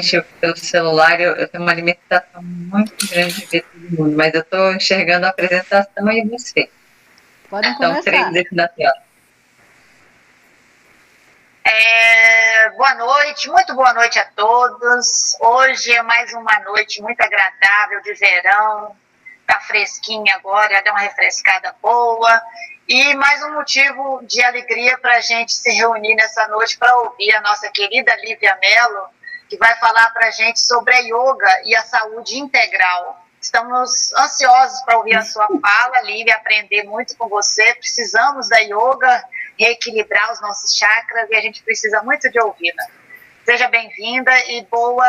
gente, pelo celular, eu, eu, tenho uma limitação muito grande de ver todo mundo, mas eu estou enxergando a apresentação e você. Podem então, começar. Três desse da tela. É, boa noite, muito boa noite a todos. Hoje é mais uma noite muito agradável de verão, tá fresquinha agora, dá uma refrescada boa. E mais um motivo de alegria para a gente se reunir nessa noite para ouvir a nossa querida Lívia Mello, que vai falar para a gente sobre a yoga e a saúde integral. Estamos ansiosos para ouvir a sua fala, Lívia, aprender muito com você. Precisamos da yoga, reequilibrar os nossos chakras e a gente precisa muito de ouvi-la. Seja bem-vinda e boa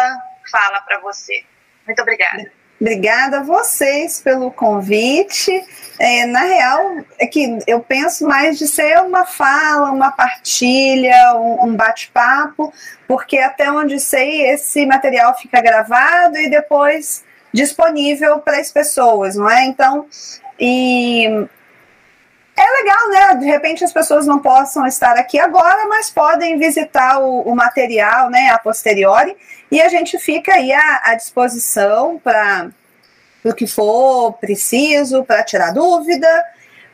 fala para você. Muito obrigada. Obrigada a vocês pelo convite. É, na real, é que eu penso mais de ser uma fala, uma partilha, um, um bate-papo, porque até onde sei, esse material fica gravado e depois disponível para as pessoas, não é? Então, e é legal, né? De repente as pessoas não possam estar aqui agora, mas podem visitar o, o material, né, a posteriori. E a gente fica aí à, à disposição para o que for preciso, para tirar dúvida.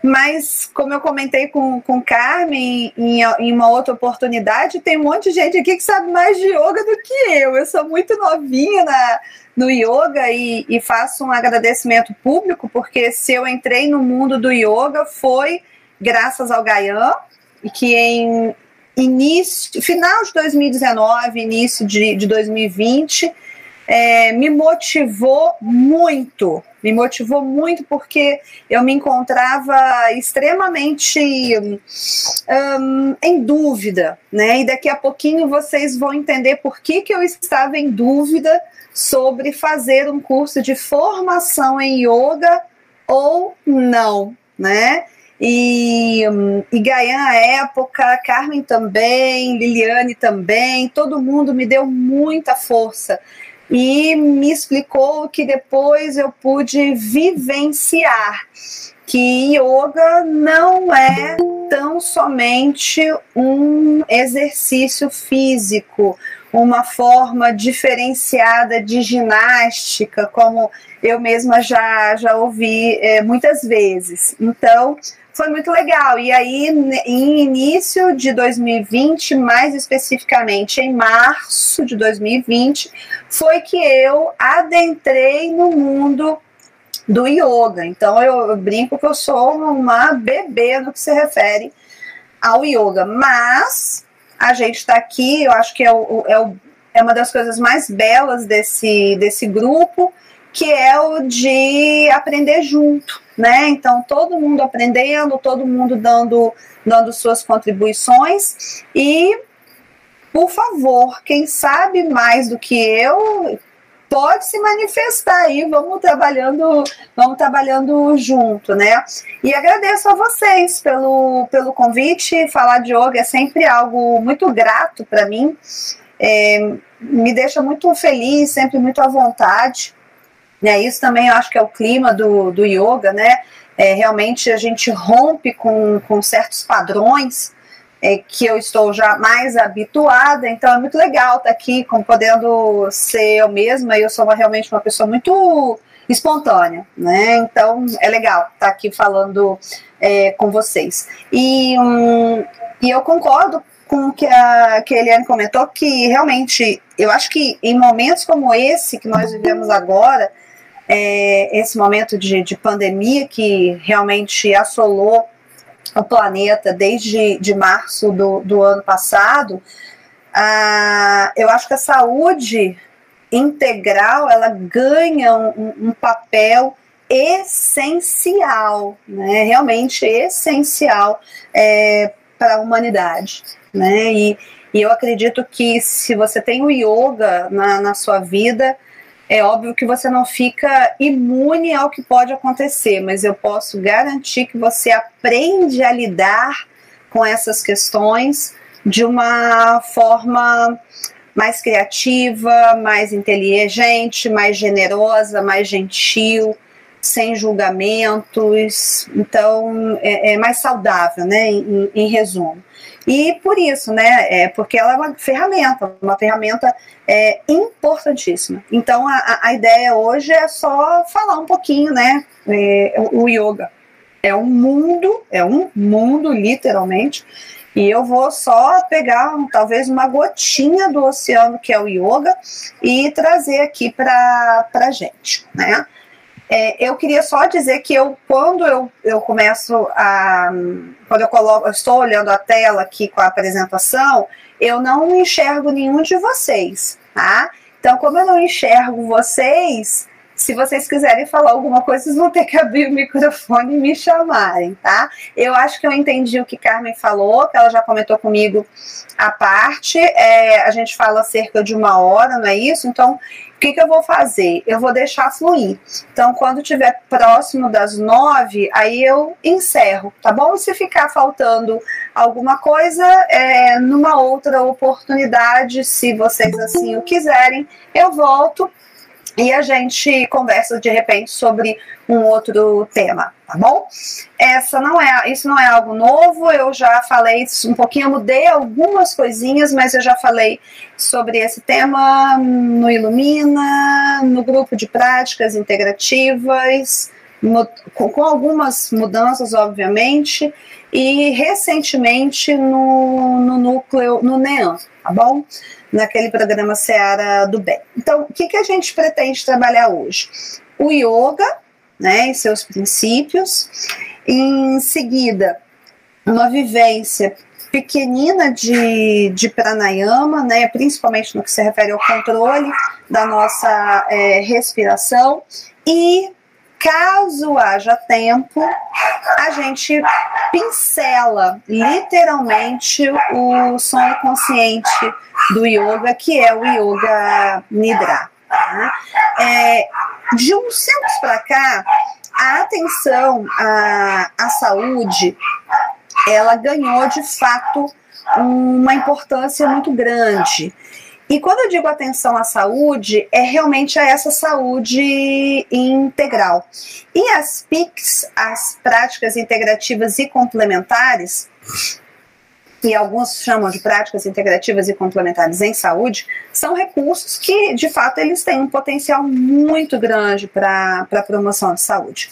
Mas, como eu comentei com, com Carmen em, em uma outra oportunidade, tem um monte de gente aqui que sabe mais de yoga do que eu. Eu sou muito novinha na, no yoga e, e faço um agradecimento público, porque se eu entrei no mundo do yoga foi graças ao Gayan, e que em início, final de 2019, início de, de 2020, é, me motivou muito, me motivou muito porque eu me encontrava extremamente um, em dúvida, né? E daqui a pouquinho vocês vão entender por que, que eu estava em dúvida sobre fazer um curso de formação em yoga ou não, né? E, e Gaia à época, Carmen também, Liliane também, todo mundo me deu muita força e me explicou que depois eu pude vivenciar que yoga não é tão somente um exercício físico, uma forma diferenciada de ginástica, como eu mesma já, já ouvi é, muitas vezes. Então, foi muito legal. E aí, em início de 2020, mais especificamente em março de 2020, foi que eu adentrei no mundo do yoga. Então, eu, eu brinco que eu sou uma bebê no que se refere ao yoga. Mas a gente está aqui, eu acho que é, o, é, o, é uma das coisas mais belas desse, desse grupo, que é o de aprender junto né? Então todo mundo aprendendo, todo mundo dando dando suas contribuições e por favor, quem sabe mais do que eu pode se manifestar aí, vamos trabalhando, vamos trabalhando junto, né? E agradeço a vocês pelo, pelo convite. Falar de yoga é sempre algo muito grato para mim. É, me deixa muito feliz, sempre muito à vontade. Né? Isso também eu acho que é o clima do, do yoga, né? É, realmente a gente rompe com, com certos padrões é, que eu estou já mais habituada, então é muito legal estar aqui com, podendo ser eu mesma, eu sou uma, realmente uma pessoa muito espontânea, né? Então é legal estar aqui falando é, com vocês. E, hum, e eu concordo com o que a, que a Eliane comentou, que realmente eu acho que em momentos como esse que nós vivemos agora, é, esse momento de, de pandemia que realmente assolou o planeta desde de março do, do ano passado, ah, eu acho que a saúde integral ela ganha um, um papel essencial, né? realmente essencial é, para a humanidade. Né? E, e eu acredito que se você tem o yoga na, na sua vida, é óbvio que você não fica imune ao que pode acontecer, mas eu posso garantir que você aprende a lidar com essas questões de uma forma mais criativa, mais inteligente, mais generosa, mais gentil, sem julgamentos, então é, é mais saudável, né? Em, em, resumo. E por isso, né? É, porque ela é uma ferramenta, uma ferramenta é, importantíssima. Então a, a ideia hoje é só falar um pouquinho, né? É, o yoga é um mundo, é um mundo literalmente. E eu vou só pegar talvez uma gotinha do oceano que é o yoga e trazer aqui para a gente, né? É, eu queria só dizer que eu, quando eu, eu começo a. Quando eu coloco, eu estou olhando a tela aqui com a apresentação, eu não enxergo nenhum de vocês, tá? Então, como eu não enxergo vocês, se vocês quiserem falar alguma coisa, vocês vão ter que abrir o microfone e me chamarem, tá? Eu acho que eu entendi o que Carmen falou, que ela já comentou comigo a parte. É, a gente fala cerca de uma hora, não é isso? Então, que, que eu vou fazer? Eu vou deixar fluir. Então, quando tiver próximo das nove, aí eu encerro, tá bom? Se ficar faltando alguma coisa, é, numa outra oportunidade, se vocês assim o quiserem, eu volto e a gente conversa de repente sobre um outro tema, tá bom? Essa não é, isso não é algo novo, eu já falei um pouquinho, mudei algumas coisinhas, mas eu já falei sobre esse tema no Ilumina, no grupo de práticas integrativas, com, algumas mudanças, obviamente, e recentemente no, no núcleo, no NEAN, tá bom? Naquele programa Seara do Bem. Então, o que, que a gente pretende trabalhar hoje? O yoga, né, e seus princípios, em seguida, uma vivência pequenina de, de pranayama, né, principalmente no que se refere ao controle da nossa é, respiração, e caso haja tempo, a gente pincela literalmente o sonho consciente do yoga, que é o yoga nidra. Tá? É, de uns tempos para cá, a atenção à, à saúde, ela ganhou de fato uma importância muito grande. E quando eu digo atenção à saúde, é realmente a essa saúde integral. E as PICs, as práticas integrativas e complementares, que alguns chamam de práticas integrativas e complementares em saúde, são recursos que, de fato, eles têm um potencial muito grande para a promoção de saúde.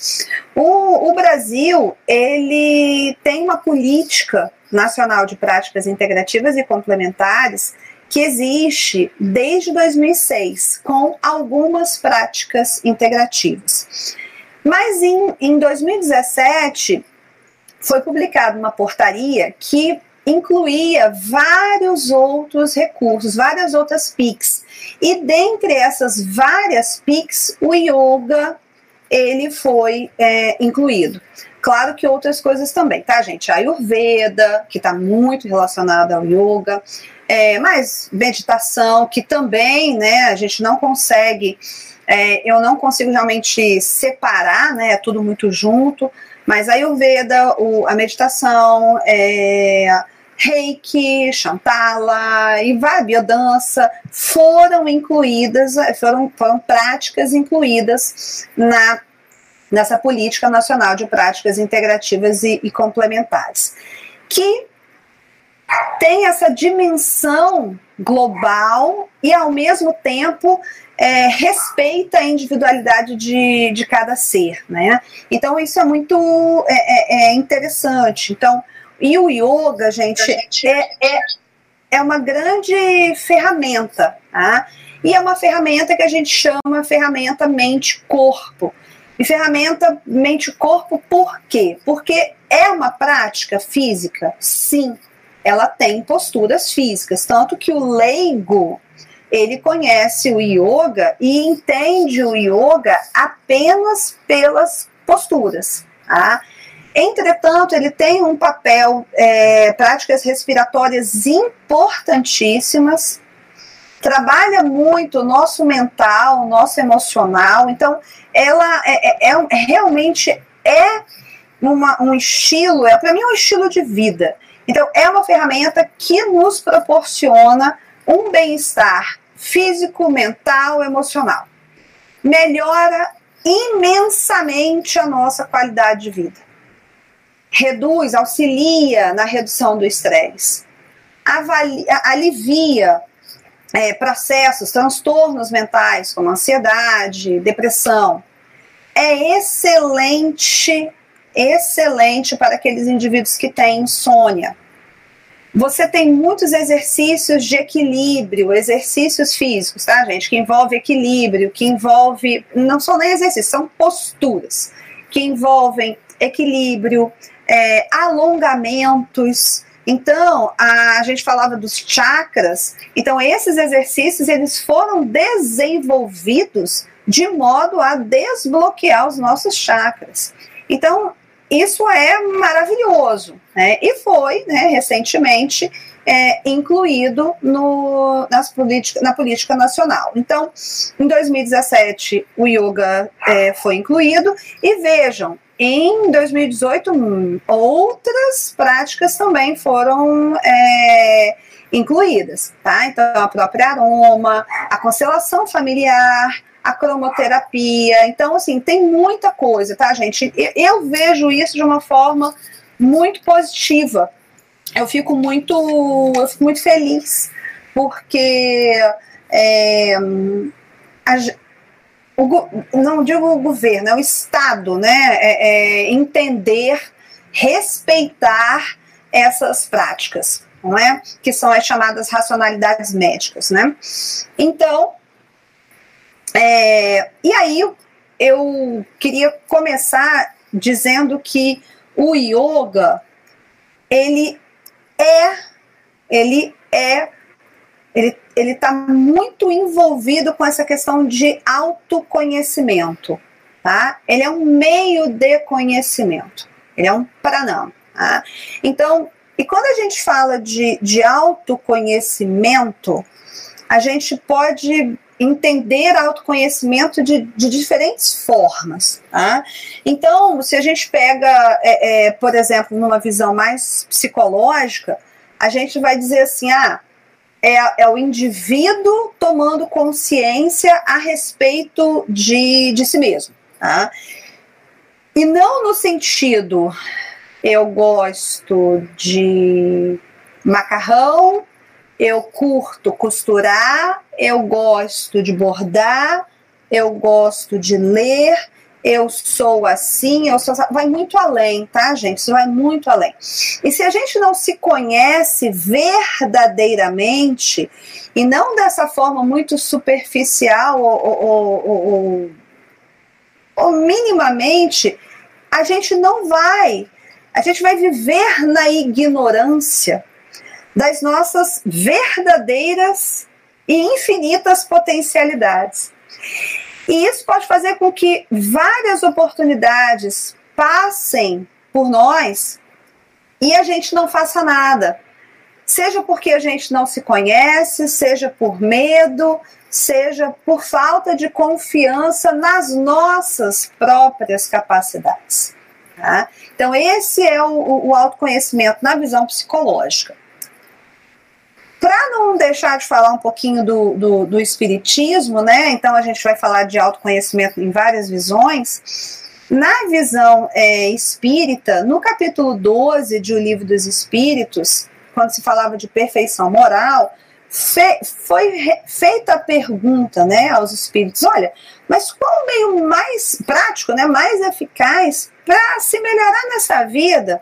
O, o Brasil, ele tem uma política nacional de práticas integrativas e complementares que existe desde 2006, com algumas práticas integrativas. Mas em, em 2017 foi publicada uma portaria que incluía vários outros recursos, várias outras PICs. E dentre essas várias PICs, o yoga ele foi é, incluído. Claro que outras coisas também, tá, gente? A Ayurveda, que está muito relacionada ao yoga, é, mas meditação, que também, né, a gente não consegue, é, eu não consigo realmente separar, né, é tudo muito junto, mas Ayurveda, o, a meditação, é, Reiki, Chantala e vai, biodança foram incluídas, foram, foram práticas incluídas na nessa política nacional de práticas integrativas e, e complementares, que tem essa dimensão global e, ao mesmo tempo, é, respeita a individualidade de, de cada ser, né? Então, isso é muito é, é, é interessante. Então, e o yoga, gente, é, é, é uma grande ferramenta, tá? E é uma ferramenta que a gente chama ferramenta mente-corpo. E ferramenta mente-corpo por quê? Porque é uma prática física? Sim, ela tem posturas físicas, tanto que o leigo ele conhece o yoga e entende o yoga apenas pelas posturas. Tá? Entretanto, ele tem um papel, é, práticas respiratórias importantíssimas, trabalha muito o nosso mental, o nosso emocional, então ela é, é, é realmente é uma, um estilo, é para mim um estilo de vida. Então, é uma ferramenta que nos proporciona um bem-estar físico, mental, emocional. Melhora imensamente a nossa qualidade de vida. reduz, auxilia na redução do estresse, alivia é, processos, transtornos mentais, como ansiedade, depressão. É excelente, excelente para aqueles indivíduos que têm insônia. Você tem muitos exercícios de equilíbrio, exercícios físicos, tá, gente? Que envolve equilíbrio, que envolve. Não são nem exercícios, são posturas, que envolvem equilíbrio, é, alongamentos. Então, a, a gente falava dos chakras. Então, esses exercícios eles foram desenvolvidos de modo a desbloquear os nossos chakras. Então, isso é maravilhoso, né? E foi, né, recentemente, é, incluído no, nas na política nacional. Então, em 2017, o yoga é, foi incluído, e vejam, em 2018, outras práticas também foram é, incluídas, tá? Então, a própria aroma, a constelação familiar, a cromoterapia. Então, assim, tem muita coisa, tá, gente? Eu, eu vejo isso de uma forma muito positiva. Eu fico muito, eu fico muito feliz, porque é, a, o, não digo o governo, é o Estado, né? É, é, entender, respeitar essas práticas, não é? Que são as chamadas racionalidades médicas, né? Então, é, e aí eu queria começar dizendo que o yoga ele é ele é ele ele está muito envolvido com essa questão de autoconhecimento, tá? Ele é um meio de conhecimento, ele é um pranam, tá? Então, e quando a gente fala de, de autoconhecimento, a gente pode entender autoconhecimento de, de diferentes formas. Tá? Então, se a gente pega, é, é, por exemplo, numa visão mais psicológica, a gente vai dizer assim: ah, é, é o indivíduo tomando consciência a respeito de, de si mesmo. Tá? E não no sentido, eu gosto de macarrão, eu curto costurar, eu gosto de bordar, eu gosto de ler, eu sou assim, eu sou. Vai muito além, tá, gente? Isso vai muito além. E se a gente não se conhece verdadeiramente, e não dessa forma muito superficial ou, ou, ou, ou minimamente, a gente não vai. A gente vai viver na ignorância das nossas verdadeiras e infinitas potencialidades. E isso pode fazer com que várias oportunidades passem por nós e a gente não faça nada. Seja porque a gente não se conhece, seja por medo, seja por falta de confiança nas nossas próprias capacidades. Tá? Então, esse é o, o autoconhecimento na visão psicológica. Para não deixar de falar um pouquinho do, do, do, espiritismo, né? Então a gente vai falar de autoconhecimento em várias visões. Na visão é, espírita, no capítulo 12 de O Livro dos Espíritos, quando se falava de perfeição moral, fe, foi feita a pergunta né, aos espíritos: olha, mas qual o meio mais prático, né, mais eficaz para se melhorar nessa vida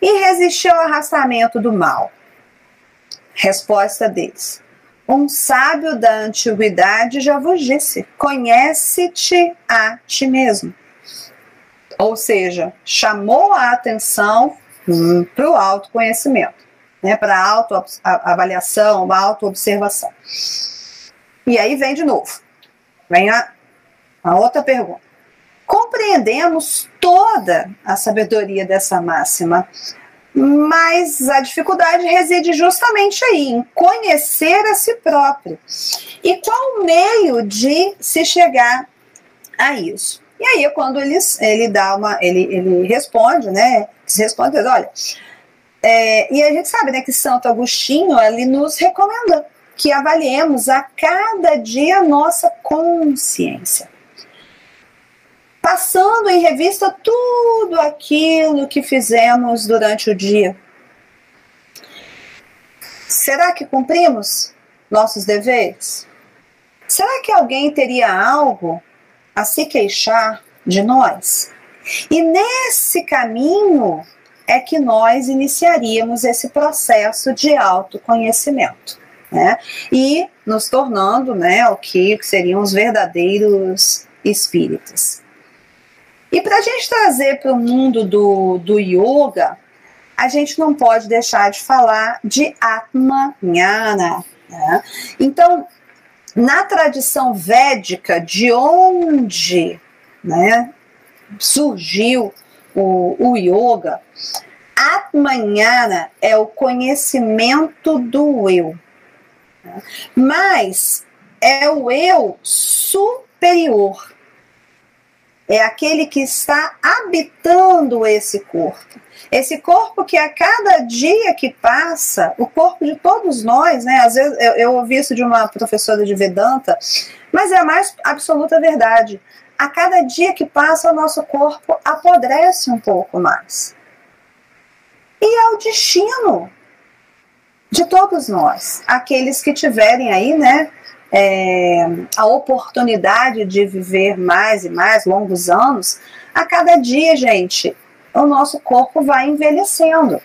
e resistir ao arrastamento do mal? Resposta deles: Um sábio da antiguidade já vos disse: conhece-te a ti mesmo. Ou seja, chamou a atenção hum, para o autoconhecimento, né, para a autoavaliação, a autoobservação. E aí vem de novo, vem a, a outra pergunta. Compreendemos toda a sabedoria dessa máxima, mas a dificuldade reside justamente aí, em conhecer a si próprio. E qual o meio de se chegar a isso? E aí, quando ele, ele dá uma. Ele, ele responde, né? Se responde, olha. É, e a gente sabe né, que Santo Agostinho ele nos recomenda que avaliemos a cada dia nossa consciência. Passando em revista tudo aquilo que fizemos durante o dia. Será que cumprimos nossos deveres? Será que alguém teria algo a se queixar de nós? E nesse caminho é que nós iniciaríamos esse processo de autoconhecimento. Né? E nos tornando né, o que seriam os verdadeiros espíritos. E para a gente trazer para o mundo do, do yoga, a gente não pode deixar de falar de Atma Jnana. Né? Então, na tradição védica, de onde né, surgiu o, o yoga, Atmanhana é o conhecimento do eu. Né? Mas é o eu superior. É aquele que está habitando esse corpo. Esse corpo que a cada dia que passa, o corpo de todos nós, né? Às vezes eu, eu ouvi isso de uma professora de Vedanta, mas é a mais absoluta verdade. A cada dia que passa, o nosso corpo apodrece um pouco mais. E é o destino de todos nós, aqueles que tiverem aí, né, é, a oportunidade de viver mais e mais longos anos, a cada dia, gente, o nosso corpo vai envelhecendo.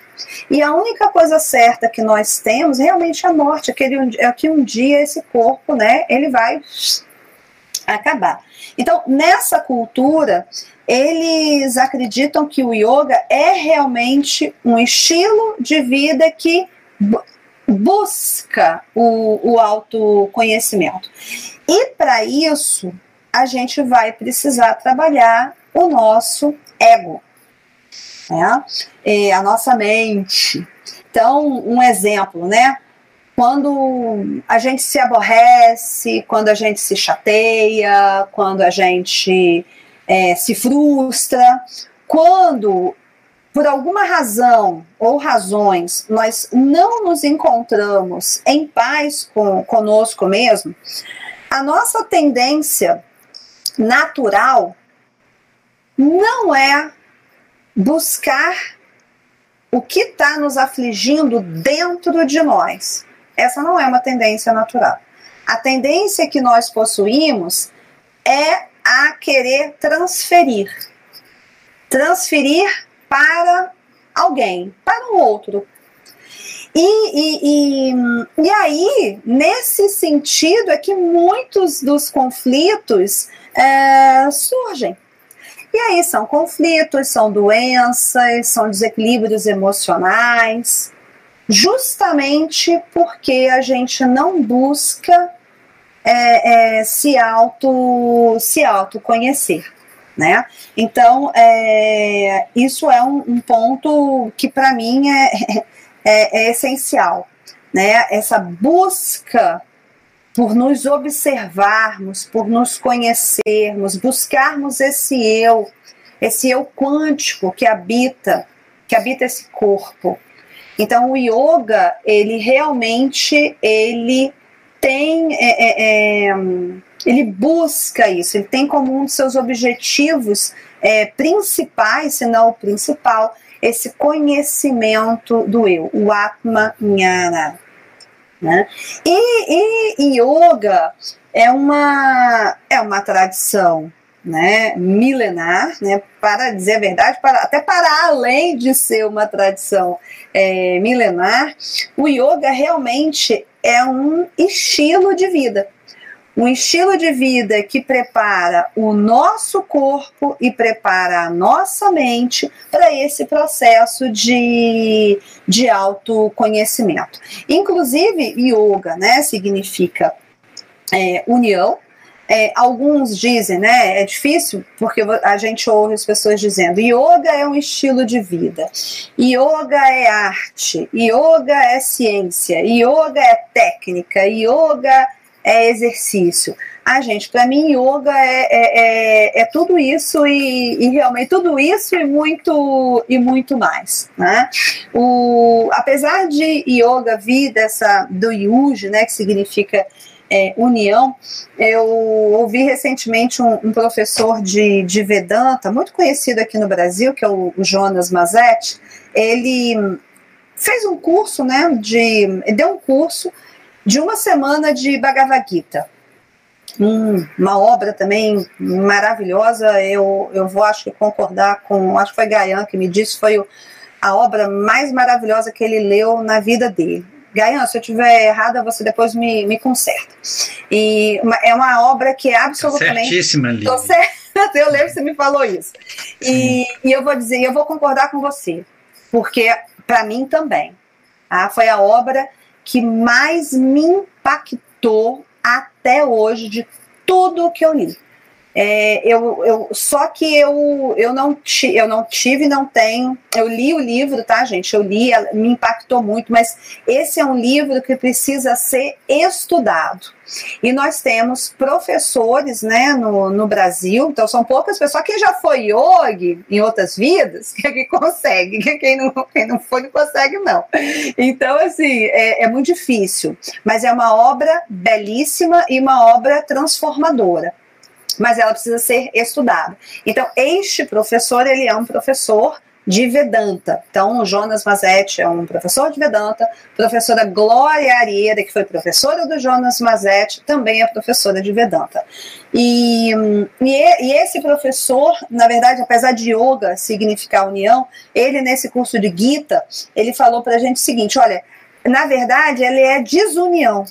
E a única coisa certa que nós temos realmente é a morte, aquele, é que um dia esse corpo, né, ele vai acabar. Então, nessa cultura, eles acreditam que o yoga é realmente um estilo de vida que busca o, o autoconhecimento. E para isso, a gente vai precisar trabalhar o nosso ego né? E a nossa mente. Então, um exemplo, né? Quando a gente se aborrece, quando a gente se chateia, quando a gente é, se frustra, quando por alguma razão ou razões nós não nos encontramos em paz com, conosco mesmo, a nossa tendência natural não é buscar o que está nos afligindo dentro de nós. Essa não é uma tendência natural. A tendência que nós possuímos é a querer transferir. Transferir para alguém, para um outro. E, e, e, e aí, nesse sentido, é que muitos dos conflitos é, surgem. E aí são conflitos, são doenças, são desequilíbrios emocionais, justamente porque a gente não busca é, é, se auto se autoconhecer. Né? Então, é, isso é um, um ponto que para mim é, é, é essencial. Né? Essa busca por nos observarmos, por nos conhecermos, buscarmos esse eu, esse eu quântico que habita, que habita esse corpo. Então o yoga, ele realmente ele tem, é, é, é, ele busca isso, ele tem como um dos seus objetivos é, principais, se não o principal, esse conhecimento do eu, o Atma Jnana. Né? E, e yoga é uma, é uma tradição né, milenar, né, para dizer a verdade, para, até para além de ser uma tradição é, milenar, o yoga realmente é um estilo de vida um estilo de vida que prepara o nosso corpo e prepara a nossa mente para esse processo de, de autoconhecimento. Inclusive, yoga né, significa é, união. É, alguns dizem, né? É difícil porque a gente ouve as pessoas dizendo: yoga é um estilo de vida, yoga é arte, yoga é ciência, yoga é técnica, yoga é exercício. Ah, gente, para mim, yoga é, é, é, é tudo isso e, e, realmente tudo isso e muito e muito mais. Né? O, apesar de yoga vir dessa do yuji, né, que significa é, união, eu ouvi recentemente um, um, professor de, de Vedanta, muito conhecido aqui no Brasil, que é o, o Jonas Mazetti, ele fez um curso, né, de, deu um curso de uma semana de Bhagavad Gita. Uma obra também maravilhosa, eu, eu vou acho que concordar com, acho que foi Gayan que me disse, foi o, a obra mais maravilhosa que ele leu na vida dele. Gayan, se eu estiver errada, você depois me, me conserta. E é uma obra que é absolutamente. Certíssima, Lívia. Tô certa, eu lembro que você me falou isso. E, e eu vou dizer, eu vou concordar com você, porque para mim também. Tá? Foi a obra que mais me impactou até hoje de tudo o que eu li. É, eu, eu, só que eu, eu, não ti, eu não tive, não tenho. Eu li o livro, tá, gente? Eu li, me impactou muito, mas esse é um livro que precisa ser estudado. E nós temos professores né, no, no Brasil, então são poucas pessoas. Quem já foi yogi em outras vidas, que, é que consegue. Quem não, quem não foi, não consegue, não. Então, assim, é, é muito difícil. Mas é uma obra belíssima e uma obra transformadora mas ela precisa ser estudada. Então, este professor, ele é um professor de Vedanta. Então, o Jonas Mazetti é um professor de Vedanta, professora Glória Arieira, que foi professora do Jonas Mazetti, também é professora de Vedanta. E, e, e, esse professor, na verdade, apesar de yoga significar união, ele nesse curso de Gita, ele falou para a gente o seguinte, olha, na verdade, ele é desunião.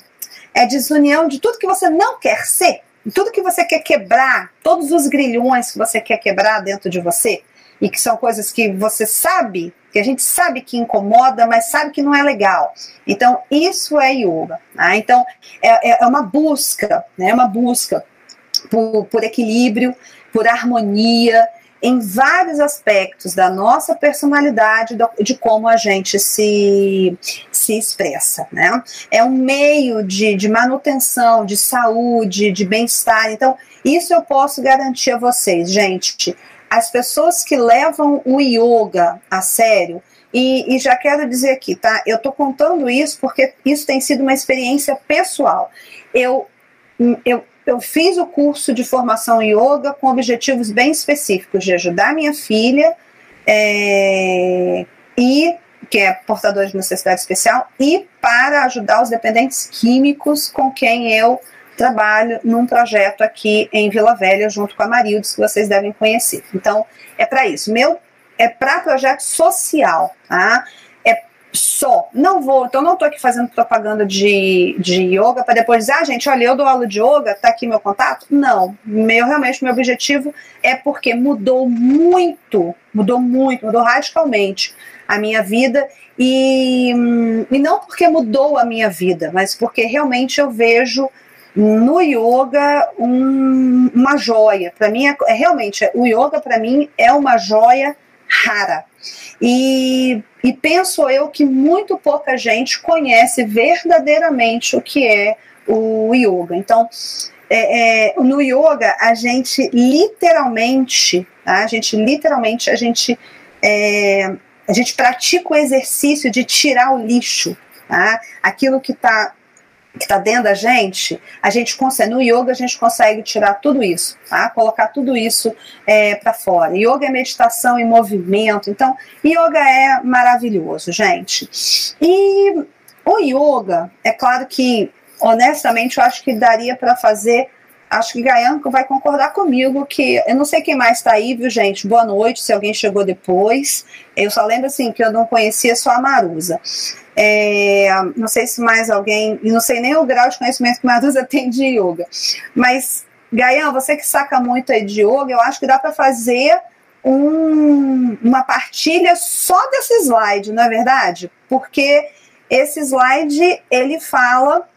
É desunião de tudo que você não quer ser tudo que você quer quebrar, todos os grilhões que você quer quebrar dentro de você, e que são coisas que você sabe, que a gente sabe que incomoda, mas sabe que não é legal. Então, isso é yoga. Né? Então, é, é, é uma busca, né? É uma busca por, por equilíbrio, por harmonia, em vários aspectos da nossa personalidade, de como a gente se, se expressa. Né? É um meio de, de manutenção, de saúde, de bem-estar. Então, isso eu posso garantir a vocês, gente. As pessoas que levam o yoga a sério, e, e, já quero dizer aqui, tá? Eu tô contando isso porque isso tem sido uma experiência pessoal. Eu, eu eu fiz o curso de formação em yoga com objetivos bem específicos de ajudar minha filha é, e que é portadora de necessidade especial e para ajudar os dependentes químicos com quem eu trabalho num projeto aqui em Vila Velha junto com a Marildes que vocês devem conhecer. Então é para isso. Meu é para projeto social, tá? Só. Não vou, então não estou aqui fazendo propaganda de, de yoga para depois dizer, ah, gente, olha, eu dou aula de yoga, tá aqui meu contato. Não, meu realmente meu objetivo é porque mudou muito, mudou muito, mudou radicalmente a minha vida e, e não porque mudou a minha vida, mas porque realmente eu vejo no yoga um, uma joia. Para mim é, é realmente o yoga para mim é uma joia rara. E, e penso eu que muito pouca gente conhece verdadeiramente o que é o yoga. Então, é, é, no yoga, a gente literalmente, tá? a gente literalmente, a gente, é, a gente pratica o exercício de tirar o lixo, tá? aquilo que está que está dentro da gente, a gente consegue, no yoga a gente consegue tirar tudo isso, tá? colocar tudo isso é, para fora. Yoga é meditação e movimento, então yoga é maravilhoso, gente. E o yoga, é claro que, honestamente, eu acho que daria para fazer acho que Gaianco vai concordar comigo que eu não sei quem mais está aí, viu, gente? Boa noite, se alguém chegou depois. Eu só lembro assim que eu não conhecia só a Marusa. É, não sei se mais alguém, e não sei nem o grau de conhecimento que Marusa tem de yoga, mas Gaian, você que saca muito aí de yoga, eu acho que dá para fazer um, uma partilha só desse slide, não é verdade? Porque esse slide ele fala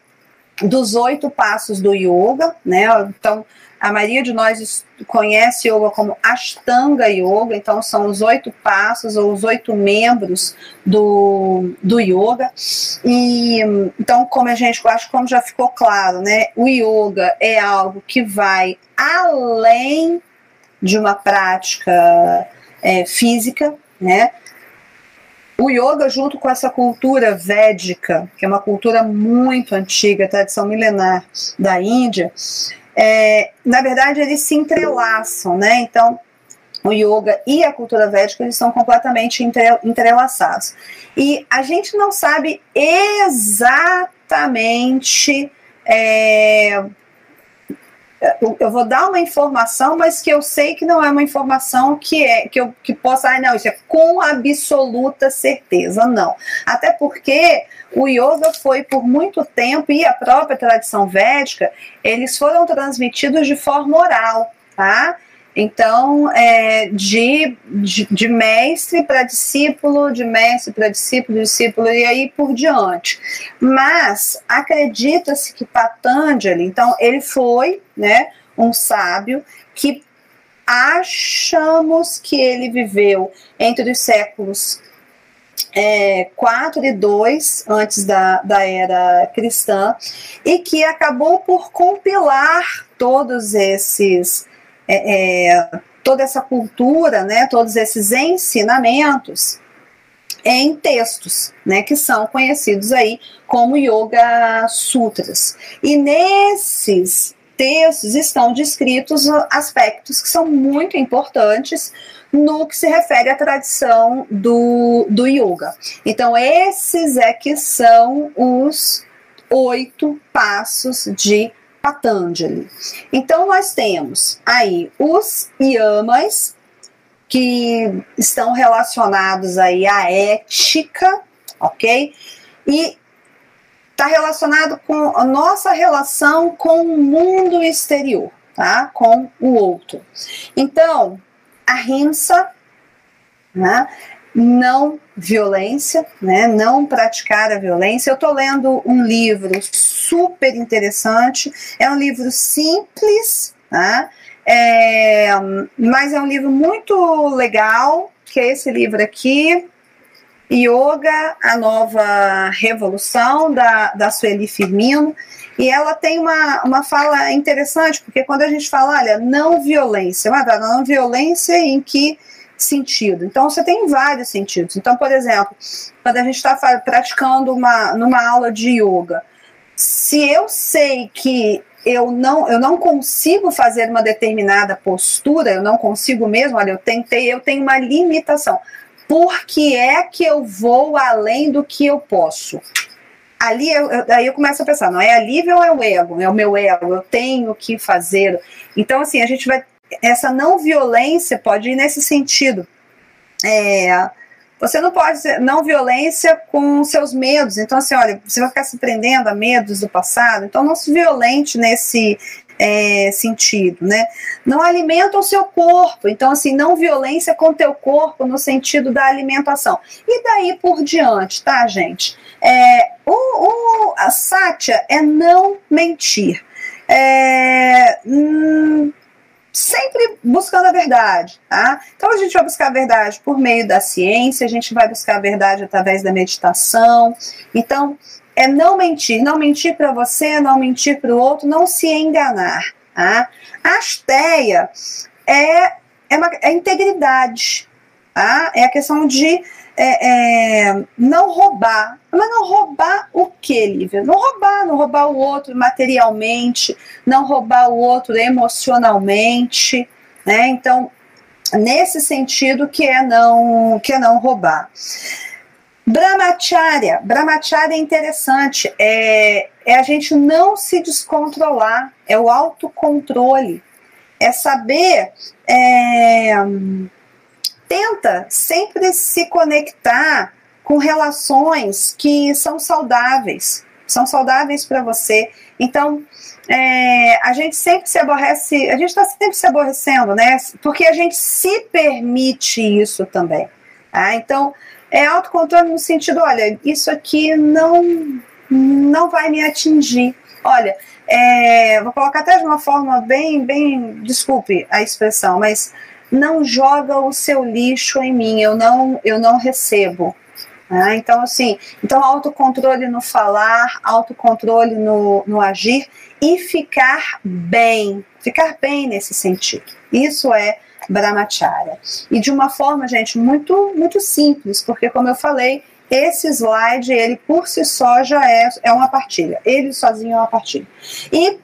dos oito passos do yoga, né? Então, a maioria de nós conhece yoga como Ashtanga Yoga, então são os oito passos ou os oito membros do, do yoga. E então, como a gente acho como já ficou claro, né? O yoga é algo que vai além de uma prática é, física, né? o yoga, junto com essa cultura védica, que é uma cultura muito antiga, tradição milenar da Índia, é, na verdade eles se entrelaçam, né? Então, o yoga e a cultura védica eles são completamente entrelaçados. E a gente não sabe exatamente é, eu vou dar uma informação, mas que eu sei que não é uma informação que é que eu que possa, ah, não, isso é com absoluta certeza, não. Até porque o yoga foi por muito tempo e a própria tradição védica, eles foram transmitidos de forma oral, tá? Então, é, de, de, de mestre para discípulo, de mestre para discípulo, discípulo, e aí por diante. Mas acredita-se que Patanjali, então, ele foi né, um sábio que achamos que ele viveu entre os séculos é, 4 e 2 antes da, da era cristã e que acabou por compilar todos esses é, é, toda essa cultura, né, todos esses ensinamentos em textos, né, que são conhecidos aí como Yoga Sutras. E nesses textos estão descritos aspectos que são muito importantes no que se refere à tradição do, do yoga. Então, esses é que são os oito passos de Patanjali. Então, nós temos aí os yamas, que estão relacionados aí à ética, ok? E está relacionado com a nossa relação com o mundo exterior, tá? Com o outro. Então, a rinça, né? Não violência, né? não praticar a violência. Eu estou lendo um livro super interessante, é um livro simples, né? é, mas é um livro muito legal, que é esse livro aqui, Yoga, a Nova Revolução, da, da Sueli Firmino, e ela tem uma, uma fala interessante, porque quando a gente fala, olha, não violência, mas não violência em que sentido. Então, você tem vários sentidos. Então, por exemplo, quando a gente está praticando uma, numa aula de yoga, se eu sei que eu não, eu não consigo fazer uma determinada postura, eu não consigo mesmo, olha, eu tentei, eu tenho uma limitação. Por que é que eu vou além do que eu posso? Ali eu, eu, aí eu começo a pensar, não é alívio ou é o ego? É o meu ego, eu tenho que fazer. Então, assim, a gente vai essa não violência pode ir nesse sentido. É, você não pode ser não violência com seus medos. Então, assim, olha, você vai ficar se prendendo a medos do passado, então não se violente nesse é, sentido, né? Não alimenta o seu corpo. Então, assim, não violência com teu corpo no sentido da alimentação. E daí por diante, tá, gente? É, o, o, a sátia é não mentir. É, hum, sempre buscando a verdade, tá? Então a gente vai buscar a verdade por meio da ciência, a gente vai buscar a verdade através da meditação. Então, é não mentir, não mentir para você, não mentir para o outro, não se enganar, tá? A asteia é, é, uma, é integridade, tá? É a questão de é, é, não roubar. Mas não roubar o que, Lívia? Não roubar, não roubar o outro materialmente, não roubar o outro emocionalmente, né? Então, nesse sentido que é não, que é não roubar. Brahmacharya. Brahmacharya é interessante. É, é a gente não se descontrolar, é o autocontrole. É saber é, tenta sempre se conectar com relações que são saudáveis, são saudáveis para você. Então, é, a gente sempre se aborrece, a gente está sempre se aborrecendo, né? Porque a gente se permite isso também. Tá? Então, é autocontrole no sentido, olha, isso aqui não, não vai me atingir. Olha, é, vou colocar até de uma forma bem, bem, desculpe a expressão, mas não joga o seu lixo em mim, eu não, eu não recebo. Né? Então, assim, então autocontrole no falar, autocontrole no, no agir e ficar bem, ficar bem nesse sentido. Isso é Brahmacharya. E de uma forma, gente, muito, muito simples, porque como eu falei, esse slide, ele por si só já é, é uma partilha. Ele sozinho é uma partilha. E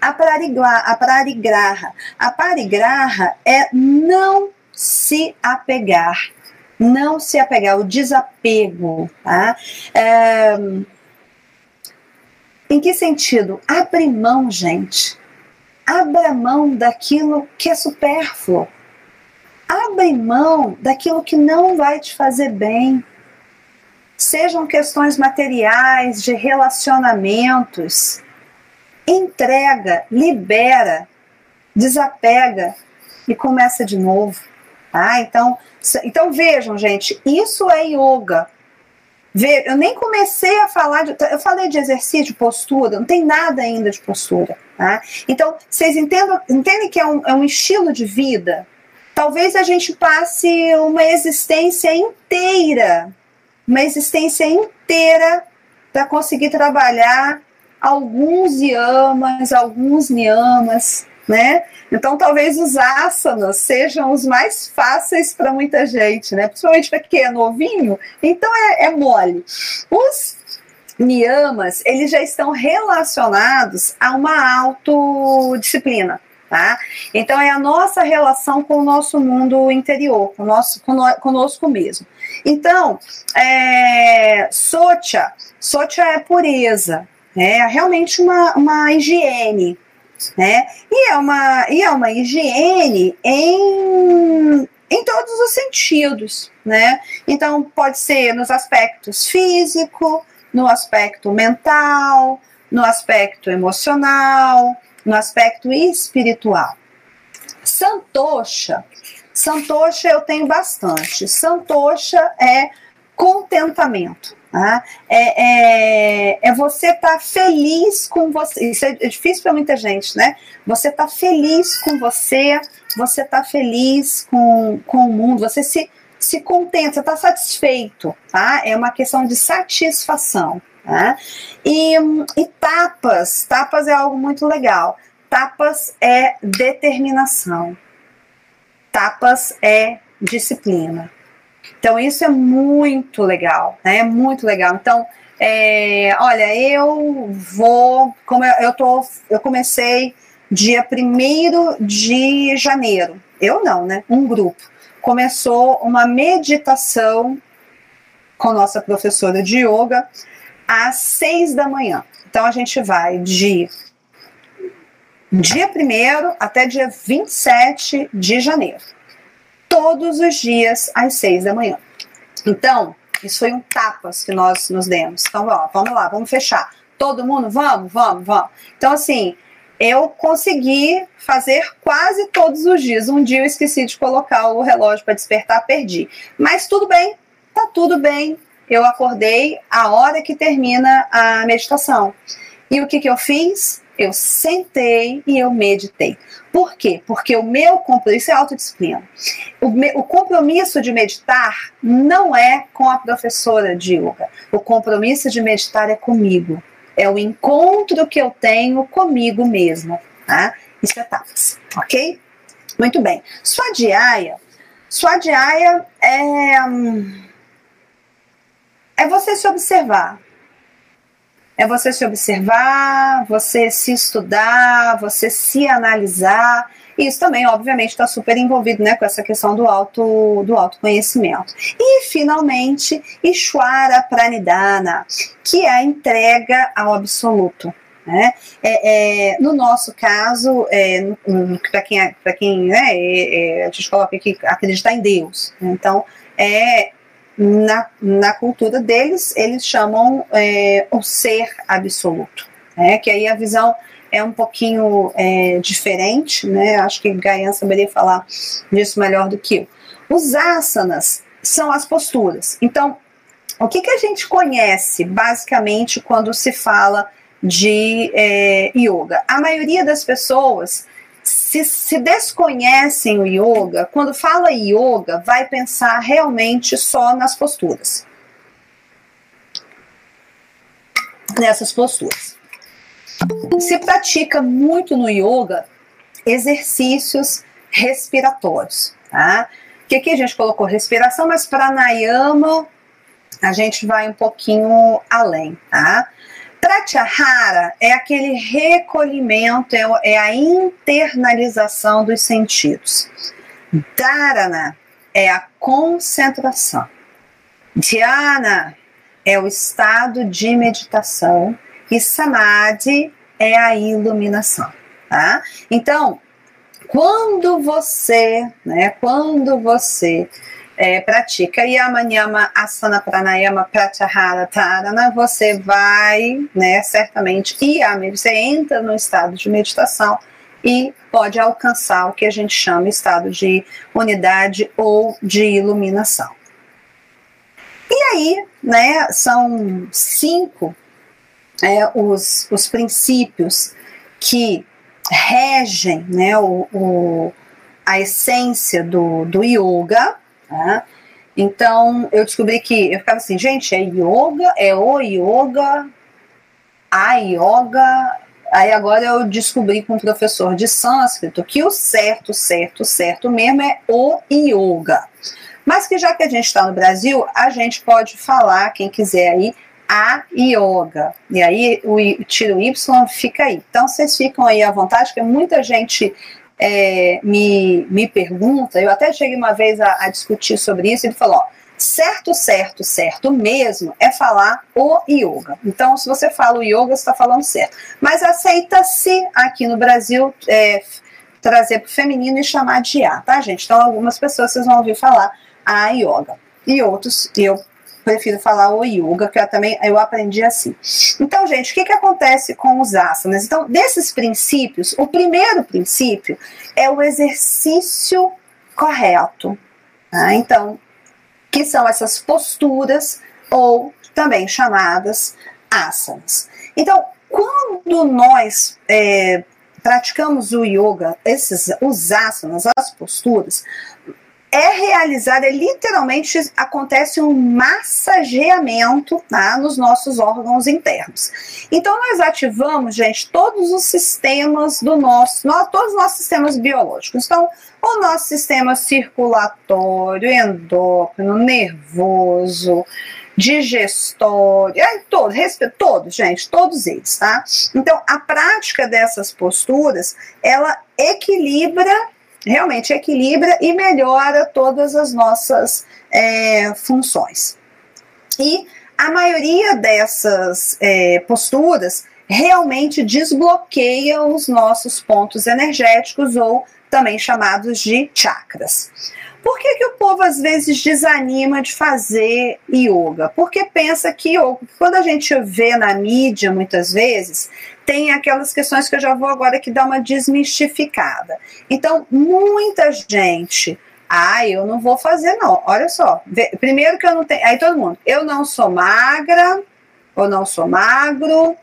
a, parigla, a parigraha. A parigraha é não se apegar. Não se apegar, o desapego. Tá? É, em que sentido? Abre mão, gente. Abra mão daquilo que é supérfluo. Abre mão daquilo que não vai te fazer bem. Sejam questões materiais, de relacionamentos. Entrega, libera, desapega e começa de novo. Tá? Então, então vejam, gente, isso é yoga eu nem comecei a falar de. Eu falei de exercício, de postura, não tem nada ainda de postura. Tá? Então, vocês entendam, entendem que é um, é um estilo de vida? Talvez a gente passe uma existência inteira, uma existência inteira para conseguir trabalhar alguns yamas, alguns niyamas, né? Então, talvez os asanas sejam os mais fáceis para muita gente, né? Principalmente para quem é novinho, então é, é mole. Os niyamas, eles já estão relacionados a uma autodisciplina. Tá? Então é a nossa relação com o nosso mundo interior, com o nosso, conosco mesmo. Então, é, socha, socha é pureza, é realmente uma, uma higiene, né? E é uma, e é uma higiene em, em todos os sentidos, né? Então, pode ser nos aspectos físico, no aspecto mental, no aspecto emocional, no aspecto espiritual. Santosha. Santosha eu tenho bastante. Santosha é contentamento. Tá? É, é, é, você estar tá feliz com você. Isso é difícil para muita gente, né? Você está feliz com você, você está feliz com, com o mundo, você se, se contenta, você está satisfeito, tá? É uma questão de satisfação. Tá? E, e tapas, tapas é algo muito legal. Tapas é determinação. Tapas é disciplina. Então, isso é muito legal, né? É muito legal. Então, é, olha, eu vou. Como eu, eu, tô, eu comecei dia 1 de janeiro. Eu não, né? Um grupo. Começou uma meditação com nossa professora de yoga às seis da manhã. Então a gente vai de dia 1 até dia 27 de janeiro todos os dias às seis da manhã. Então, isso foi um tapas que nós nos demos. Então, ó, vamos lá, vamos fechar. Todo mundo, vamos, vamos, vamos. Então, assim, eu consegui fazer quase todos os dias. Um dia eu esqueci de colocar o relógio para despertar, perdi. Mas tudo bem, tá tudo bem. Eu acordei a hora que termina a meditação. E o que, que eu fiz? Eu sentei e eu meditei. Por quê? Porque o meu compromisso é autodisciplina. O, me, o compromisso de meditar não é com a professora de yoga. O compromisso de meditar é comigo. É o encontro que eu tenho comigo mesma. Tá? Isso é tapas, ok? Muito bem. Swadhyaya. Swadhyaya é, hum, é você se observar é você se observar, você se estudar, você se analisar. Isso também, obviamente, está super envolvido né, com essa questão do, auto, do autoconhecimento. E, finalmente, Ishwara Pranidhana, que é a entrega ao absoluto. Né? É, é, no nosso caso, é, para quem, pra quem né, é, é, a gente coloca aqui acreditar em Deus. Então, é na, na cultura deles, eles chamam é, o ser absoluto, né? que aí a visão é um pouquinho é, diferente, né? acho que Gaian saberia falar disso melhor do que eu. Os asanas são as posturas. Então, o que, que a gente conhece basicamente quando se fala de é, yoga? A maioria das pessoas se, se desconhecem o yoga, quando fala yoga, vai pensar realmente só nas posturas. Nessas posturas. Se pratica muito no yoga exercícios respiratórios. Tá? Que aqui a gente colocou respiração, mas pranayama a gente vai um pouquinho além, tá? Pratyahara é aquele recolhimento, é, é a internalização dos sentidos. Dharana é a concentração. Dhyana é o estado de meditação e Samadhi é a iluminação, tá? Então, quando você, né, quando você é, pratica Yama Asana Pranayama Pratyahara Tarana, você vai, né, certamente, Yama, você entra no estado de meditação e pode alcançar o que a gente chama estado de unidade ou de iluminação. E aí, né, são cinco é, os, os princípios que regem né, o, o, a essência do, do yoga, Tá? Então eu descobri que eu ficava assim, gente, é yoga, é o yoga, a yoga. Aí agora eu descobri com um professor de sânscrito que o certo, certo, certo mesmo é o yoga. Mas que já que a gente está no Brasil, a gente pode falar, quem quiser aí, a yoga. E aí o tiro Y fica aí. Então vocês ficam aí à vontade, porque muita gente é, me, me pergunta, eu até cheguei uma vez a, a discutir sobre isso, ele falou, ó, certo, certo, certo mesmo é falar o yoga. Então, se você fala o yoga, você está falando certo. Mas aceita-se aqui no Brasil é, trazer para o feminino e chamar de A, tá, gente? Então, algumas pessoas vocês vão ouvir falar a yoga. E outros, eu prefiro falar o yoga, que eu também eu aprendi assim. Então, gente, o que, que acontece com os asanas? Então, desses princípios, o primeiro princípio é o exercício correto. Tá? Então, que são essas posturas ou também chamadas asanas. Então, quando nós é, praticamos o yoga, esses, os asanas, as posturas, é realizado, é literalmente acontece um massageamento tá, nos nossos órgãos internos. Então nós ativamos, gente, todos os sistemas do nosso, nós, todos os nossos sistemas biológicos. Então, o nosso sistema circulatório, endócrino, nervoso, digestório, é, todos, todos, gente, todos eles, tá? Então, a prática dessas posturas, ela equilibra realmente equilibra e melhora todas as nossas é, funções. E a maioria dessas é, posturas realmente desbloqueia os nossos pontos energéticos ou também chamados de chakras. Por que, que o povo às vezes desanima de fazer yoga? Porque pensa que quando a gente vê na mídia muitas vezes, tem aquelas questões que eu já vou agora que dar uma desmistificada. Então, muita gente ah, eu não vou fazer, não. Olha só. Primeiro que eu não tenho. Aí todo mundo, eu não sou magra, ou não sou magro,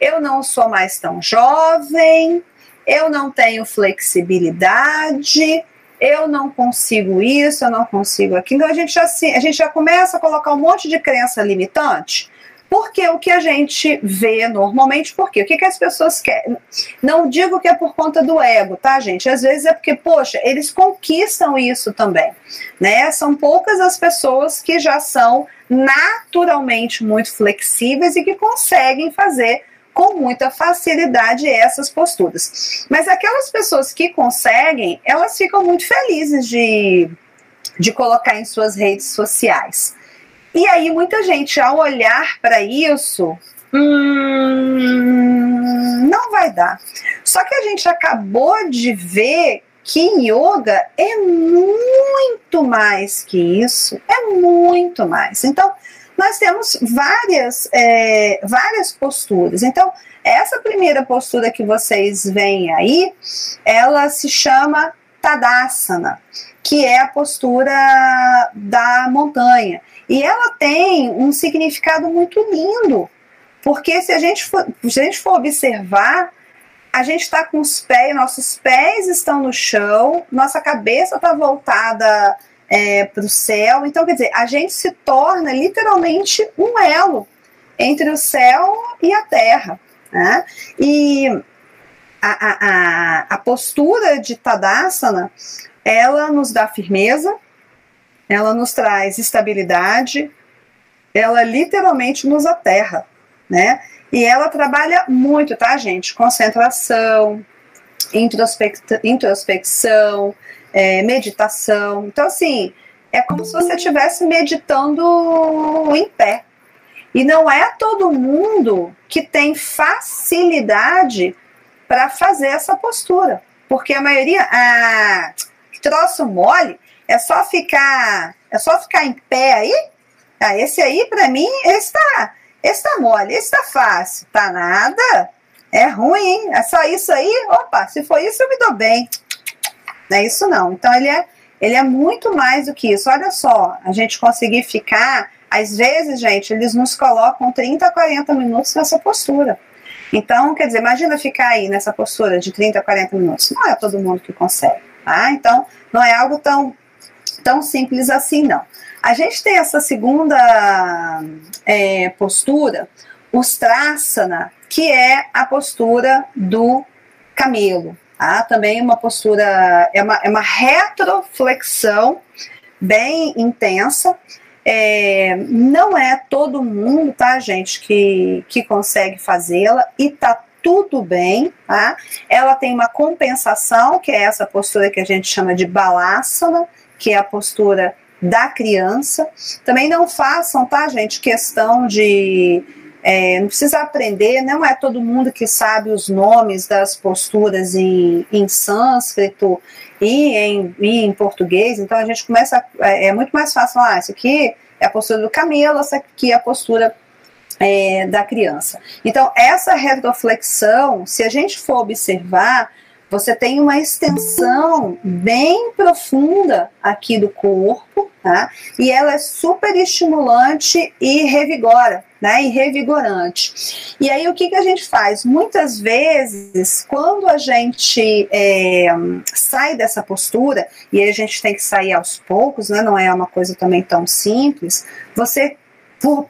eu não sou mais tão jovem, eu não tenho flexibilidade, eu não consigo isso, eu não consigo aquilo. Então a gente já, a gente já começa a colocar um monte de crença limitante porque o que a gente vê normalmente, por quê? O que, que as pessoas querem? Não digo que é por conta do ego, tá, gente? Às vezes é porque, poxa, eles conquistam isso também, né? São poucas as pessoas que já são naturalmente muito flexíveis e que conseguem fazer com muita facilidade essas posturas. Mas aquelas pessoas que conseguem, elas ficam muito felizes de, de colocar em suas redes sociais. E aí, muita gente, ao olhar para isso, hum, não vai dar. Só que a gente acabou de ver que yoga é muito mais que isso, é muito mais. Então, nós temos várias, é, várias posturas. Então, essa primeira postura que vocês veem aí, ela se chama Tadasana, que é a postura da montanha. E ela tem um significado muito lindo, porque se a gente for, se a gente for observar, a gente está com os pés, nossos pés estão no chão, nossa cabeça está voltada é, para o céu. Então, quer dizer, a gente se torna literalmente um elo entre o céu e a terra. Né? E a, a, a postura de Tadasana, ela nos dá firmeza, ela nos traz estabilidade, ela literalmente nos aterra, né? E ela trabalha muito, tá, gente? Concentração, introspecção, é, meditação. Então, assim, é como se você estivesse meditando em pé. E não é todo mundo que tem facilidade para fazer essa postura. Porque a maioria, ah, troço mole, é só ficar, é só ficar em pé aí. Ah, esse aí, para mim, esse tá, esse tá mole, esse tá fácil. Tá nada, é ruim, hein? É só isso aí? Opa, se for isso, eu me dou bem. Não é isso não. Então, ele é, ele é muito mais do que isso. Olha só, a gente conseguir ficar, às vezes, gente, eles nos colocam 30, 40 minutos nessa postura. Então, quer dizer, imagina ficar aí nessa postura de 30 a 40 minutos. Não é todo mundo que consegue, tá? Então, não é algo tão, tão simples assim, não. A gente tem essa segunda é, postura, o Strasana, que é a postura do camelo. Tá? Também uma postura, é uma, é uma retroflexão bem intensa, é, não é todo mundo, tá, gente, que, que consegue fazê-la e tá tudo bem, tá? Ela tem uma compensação, que é essa postura que a gente chama de balasana, que é a postura da criança. Também não façam, tá, gente, questão de é, não precisa aprender, não é todo mundo que sabe os nomes das posturas em, em sânscrito e em, e em português, então a gente começa, é, é, muito mais fácil, ah, isso aqui é a postura do camelo, essa aqui é a postura é, da criança. Então, essa retroflexão, se a gente for observar, você tem uma extensão bem profunda aqui do corpo, tá? E ela é super estimulante e revigora, né? E revigorante. E aí o que, que a gente faz? Muitas vezes, quando a gente é, sai dessa postura, e a gente tem que sair aos poucos, né? Não é uma coisa também tão simples, você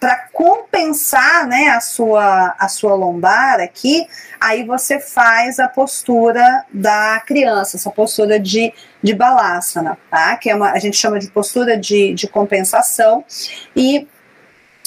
para compensar né, a, sua, a sua lombar aqui, aí você faz a postura da criança, essa postura de, de balasana, tá? Que é uma, a gente chama de postura de, de compensação, e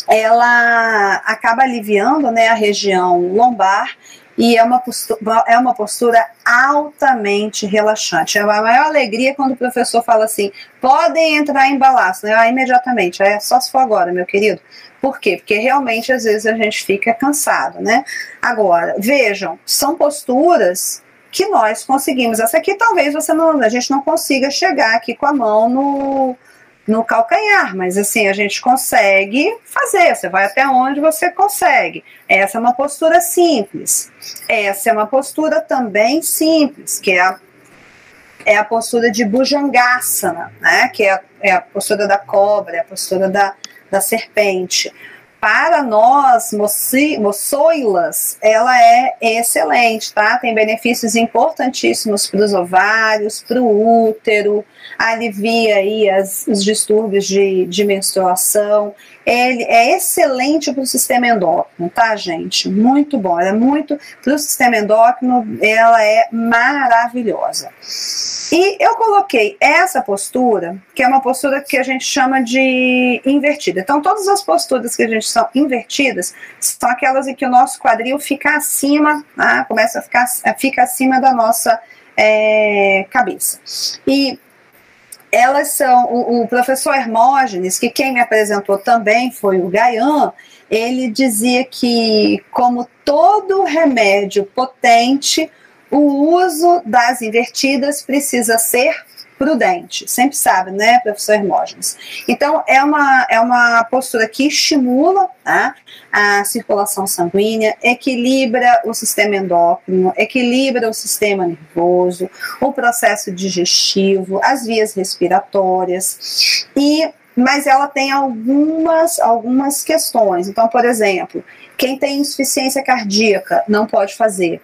ela acaba aliviando né, a região lombar e é uma, postura, é uma postura altamente relaxante. É a maior alegria quando o professor fala assim: podem entrar em balaço, né? Ah, imediatamente, é só se for agora, meu querido. Por quê? Porque realmente às vezes a gente fica cansado, né? Agora, vejam, são posturas que nós conseguimos. Essa aqui talvez você não, a gente não consiga chegar aqui com a mão no, no calcanhar, mas assim, a gente consegue fazer, você vai até onde você consegue. Essa é uma postura simples. Essa é uma postura também simples, que é a, é a postura de Bhujangasana, né? que é a, é a postura da cobra, é a postura da, da serpente para nós, moçoilas, ela é excelente, tá? Tem benefícios importantíssimos para os ovários, para o útero, alivia aí as, os distúrbios de, de menstruação. Ele é excelente para o sistema endócrino, tá, gente? Muito bom. Ela é muito para o sistema endócrino, ela é maravilhosa. E eu coloquei essa postura, que é uma postura que a gente chama de invertida. Então, todas as posturas que a gente são invertidas são aquelas em que o nosso quadril fica acima, né? começa a ficar fica acima da nossa é, cabeça. E elas são o, o, professor Hermógenes, que quem me apresentou também foi o Gaian, ele dizia que, como todo remédio potente, o uso das invertidas precisa ser prudente, sempre sabe, né, professor Hermógenes? Então, é uma, é uma postura que estimula tá, a circulação sanguínea, equilibra o sistema endócrino, equilibra o sistema nervoso, o processo digestivo, as vias respiratórias e mas ela tem algumas, algumas questões. Então, por exemplo, quem tem insuficiência cardíaca não pode fazer.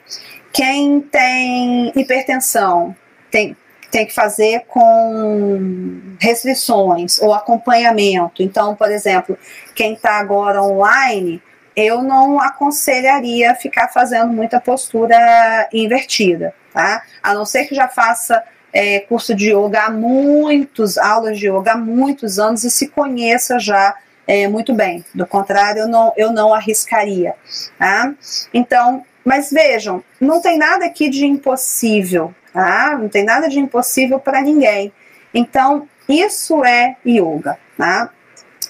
Quem tem hipertensão tem, tem que fazer com restrições ou acompanhamento. Então, por exemplo, quem está agora online eu não aconselharia ficar fazendo muita postura invertida, tá? A não ser que já faça é, curso de yoga há muitos, aulas de yoga há muitos anos e se conheça já é, muito bem. Do contrário, eu não, eu não arriscaria. Tá? Então, mas vejam, não tem nada aqui de impossível, tá? Não tem nada de impossível para ninguém. Então, isso é yoga, tá?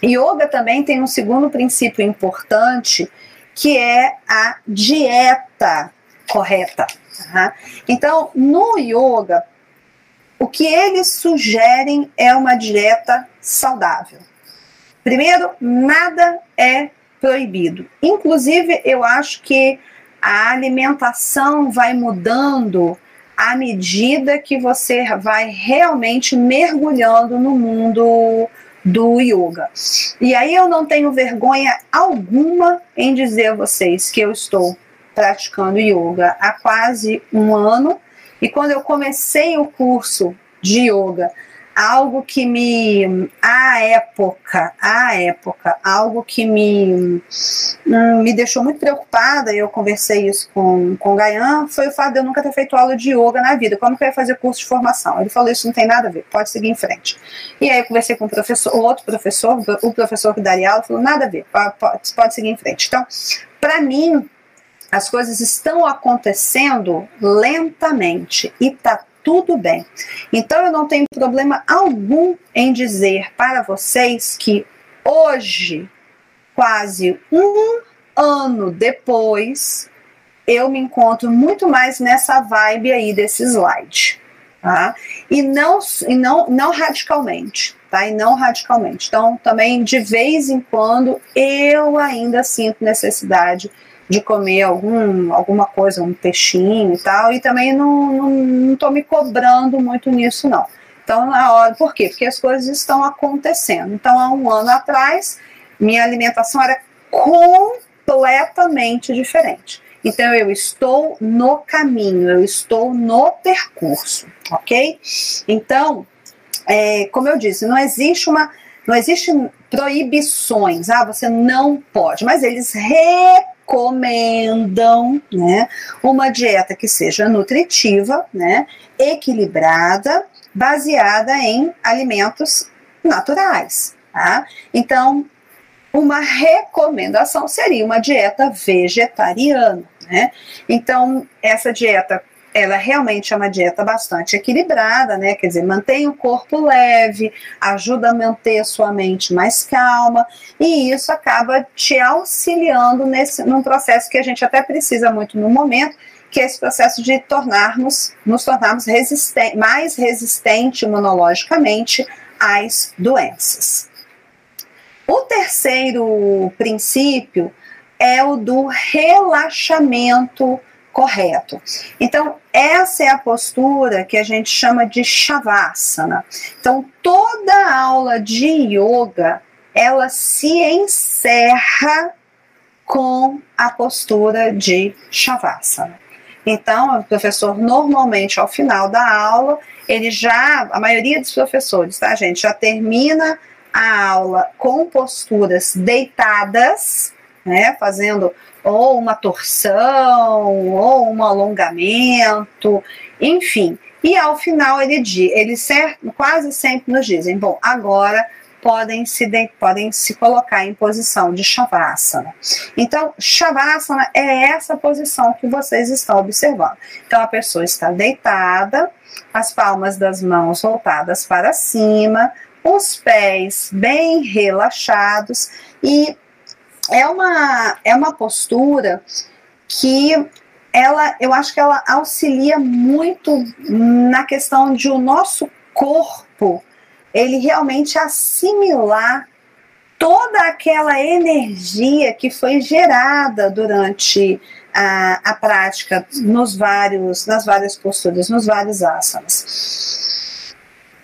Yoga também tem um segundo princípio importante, que é a dieta correta. Tá? Então, no yoga, o que eles sugerem é uma dieta saudável. Primeiro, nada é proibido. Inclusive, eu acho que a alimentação vai mudando à medida que você vai realmente mergulhando no mundo do yoga. E aí eu não tenho vergonha alguma em dizer a vocês que eu estou praticando yoga há quase um ano e quando eu comecei o curso de yoga, algo que me, à época, à época, algo que me, hum, me deixou muito preocupada, eu conversei isso com, com o Gayan, foi o fato de eu nunca ter feito aula de yoga na vida. Como que eu ia fazer curso de formação? Ele falou, isso não tem nada a ver, pode seguir em frente. E aí eu conversei com o professor, outro professor, o professor que daria aula, falou, nada a ver, pode, pode seguir em frente. Então, para mim, as coisas estão acontecendo lentamente e tá tudo bem. Então eu não tenho problema algum em dizer para vocês que hoje, quase um ano depois, eu me encontro muito mais nessa vibe aí desse slide. Tá? E não, e não, não radicalmente, tá? E não radicalmente. Então, também de vez em quando eu ainda sinto necessidade de comer algum, alguma coisa, um peixinho e tal, e também não, não, não me cobrando muito nisso, não. Então, na hora, por quê? Porque as coisas estão acontecendo. Então, há um ano atrás, minha alimentação era completamente diferente. Então, eu estou no caminho, eu estou no percurso, ok? Então, é, como eu disse, não existe uma. Não existe proibições, ah, você não pode, mas eles recomendam, né, uma dieta que seja nutritiva, né, equilibrada, baseada em alimentos naturais, tá? Então, uma recomendação seria uma dieta vegetariana, né? Então, essa dieta ela realmente é uma dieta bastante equilibrada, né? Quer dizer, mantém o corpo leve, ajuda a manter a sua mente mais calma, e isso acaba te auxiliando nesse num processo que a gente até precisa muito no momento, que é esse processo de tornarmos, nos tornarmos resisten mais resistente imunologicamente às doenças. O terceiro princípio é o do relaxamento correto. Então, essa é a postura que a gente chama de Shavasana. Então, toda aula de yoga, ela se encerra com a postura de Shavasana. Então, o professor normalmente ao final da aula, ele já, a maioria dos professores, tá, gente, já termina a aula com posturas deitadas, né, fazendo ou uma torção, ou um alongamento, enfim. E ao final ele diz, eles quase sempre nos dizem, bom, agora podem se, de, podem se colocar em posição de Shavasana. Então, Shavasana é essa posição que vocês estão observando. Então, a pessoa está deitada, as palmas das mãos voltadas para cima, os pés bem relaxados e é uma, é uma postura que ela, eu acho que ela auxilia muito na questão de o nosso corpo ele realmente assimilar toda aquela energia que foi gerada durante a, a prática nos vários, nas várias posturas, nos vários asanas.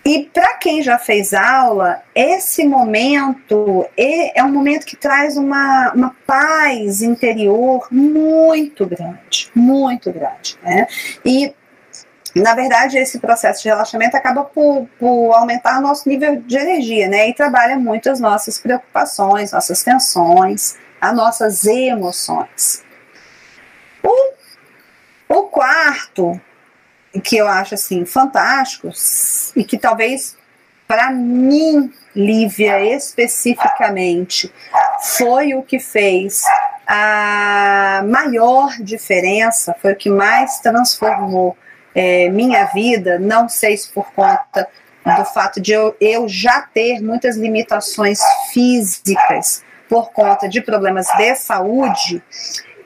E para quem já fez aula, esse momento é um momento que traz uma, uma paz interior muito grande, muito grande. Né? E, na verdade, esse processo de relaxamento acaba por, por aumentar nosso nível de energia, né? E trabalha muito as nossas preocupações, nossas tensões, as nossas emoções. O, o quarto, que eu acho assim fantástico, e que talvez para mim, Lívia, especificamente, foi o que fez a maior diferença, foi o que mais transformou é, minha vida, não sei se por conta do fato de eu, eu já ter muitas limitações físicas por conta de problemas de saúde,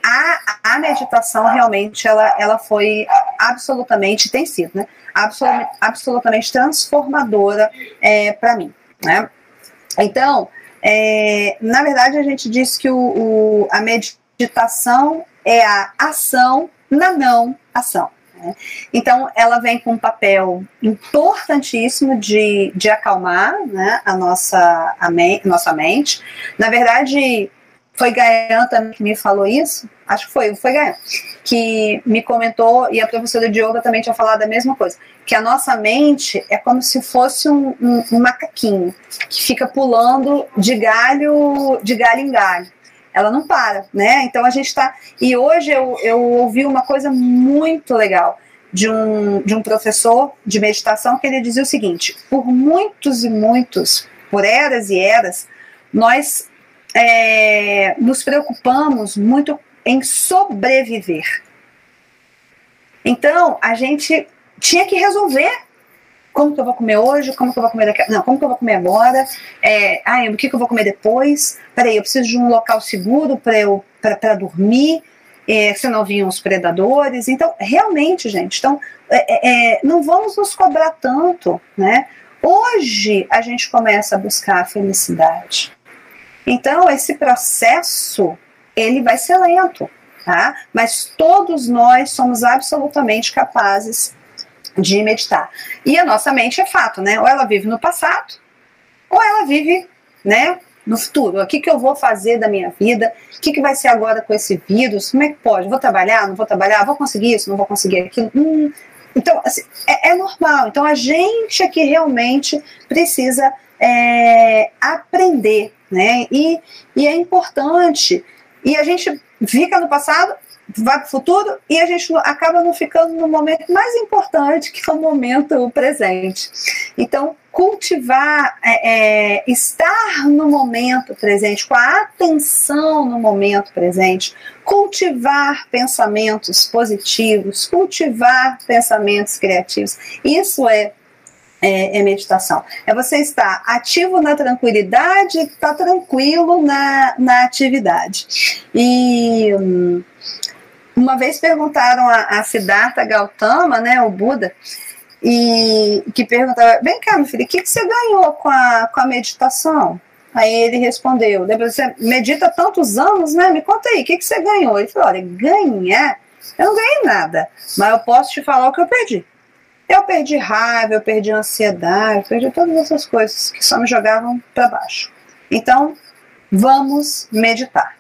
a, a meditação realmente ela, ela foi absolutamente, tem sido, né? Absolut, absolutamente transformadora é, para mim. Né? Então, é, na verdade, a gente diz que o, o, a meditação é a ação na não ação. Né? Então, ela vem com um papel importantíssimo de, de acalmar né, a, nossa, a, me, nossa mente. Na verdade, foi Gayan também que me falou isso, acho que foi, foi Gayan, que me comentou, e a professora de yoga também tinha falado a mesma coisa, que a nossa mente é como se fosse um, um, um macaquinho, que fica pulando de galho, de galho em galho ela não para, né? Então a gente está. E hoje eu, eu ouvi uma coisa muito legal de um, de um professor de meditação que ele dizia o seguinte: por muitos e muitos, por eras e eras, nós é, nos preocupamos muito em sobreviver. Então a gente tinha que resolver como que eu vou comer hoje, como que eu vou comer daqui, não, como que eu vou comer agora, é, ah, o que, que eu vou comer depois, peraí, eu preciso de um local seguro para eu para dormir, é, senão vinham os predadores, então, realmente, gente, então, é, é, é, não vamos nos cobrar tanto, né, hoje a gente começa a buscar a felicidade, então, esse processo, ele vai ser lento, tá, mas todos nós somos absolutamente capazes de meditar. E a nossa mente é fato, né? Ou ela vive no passado, ou ela vive, né, no futuro. O que, que eu vou fazer da minha vida? O que, que vai ser agora com esse vírus? Como é que pode? Vou trabalhar? Não vou trabalhar? Vou conseguir isso? Não vou conseguir aquilo? Hum. Então, assim, é, é, normal. Então, a gente aqui realmente precisa é, aprender, né? E, e é importante. E a gente fica no passado vai para o futuro e a gente acaba não ficando no momento mais importante, que é o momento presente. Então, cultivar, é, é, estar no momento presente, com a atenção no momento presente, cultivar pensamentos positivos, cultivar pensamentos criativos, isso é é, é, meditação. É você estar ativo na tranquilidade, estar tá tranquilo na, na atividade. E hum, uma vez perguntaram a, a Siddhartha Gautama, né, o Buda, e que perguntava, vem cá, meu filho, o que, que você ganhou com a, com a meditação? Aí ele respondeu, você medita tantos anos, né? Me conta aí, o que, que você ganhou? Ele falou, olha, ganhar, eu não ganhei nada, mas eu posso te falar o que eu perdi. Eu perdi raiva, eu perdi ansiedade, eu perdi todas essas coisas que só me jogavam para baixo. Então, vamos meditar.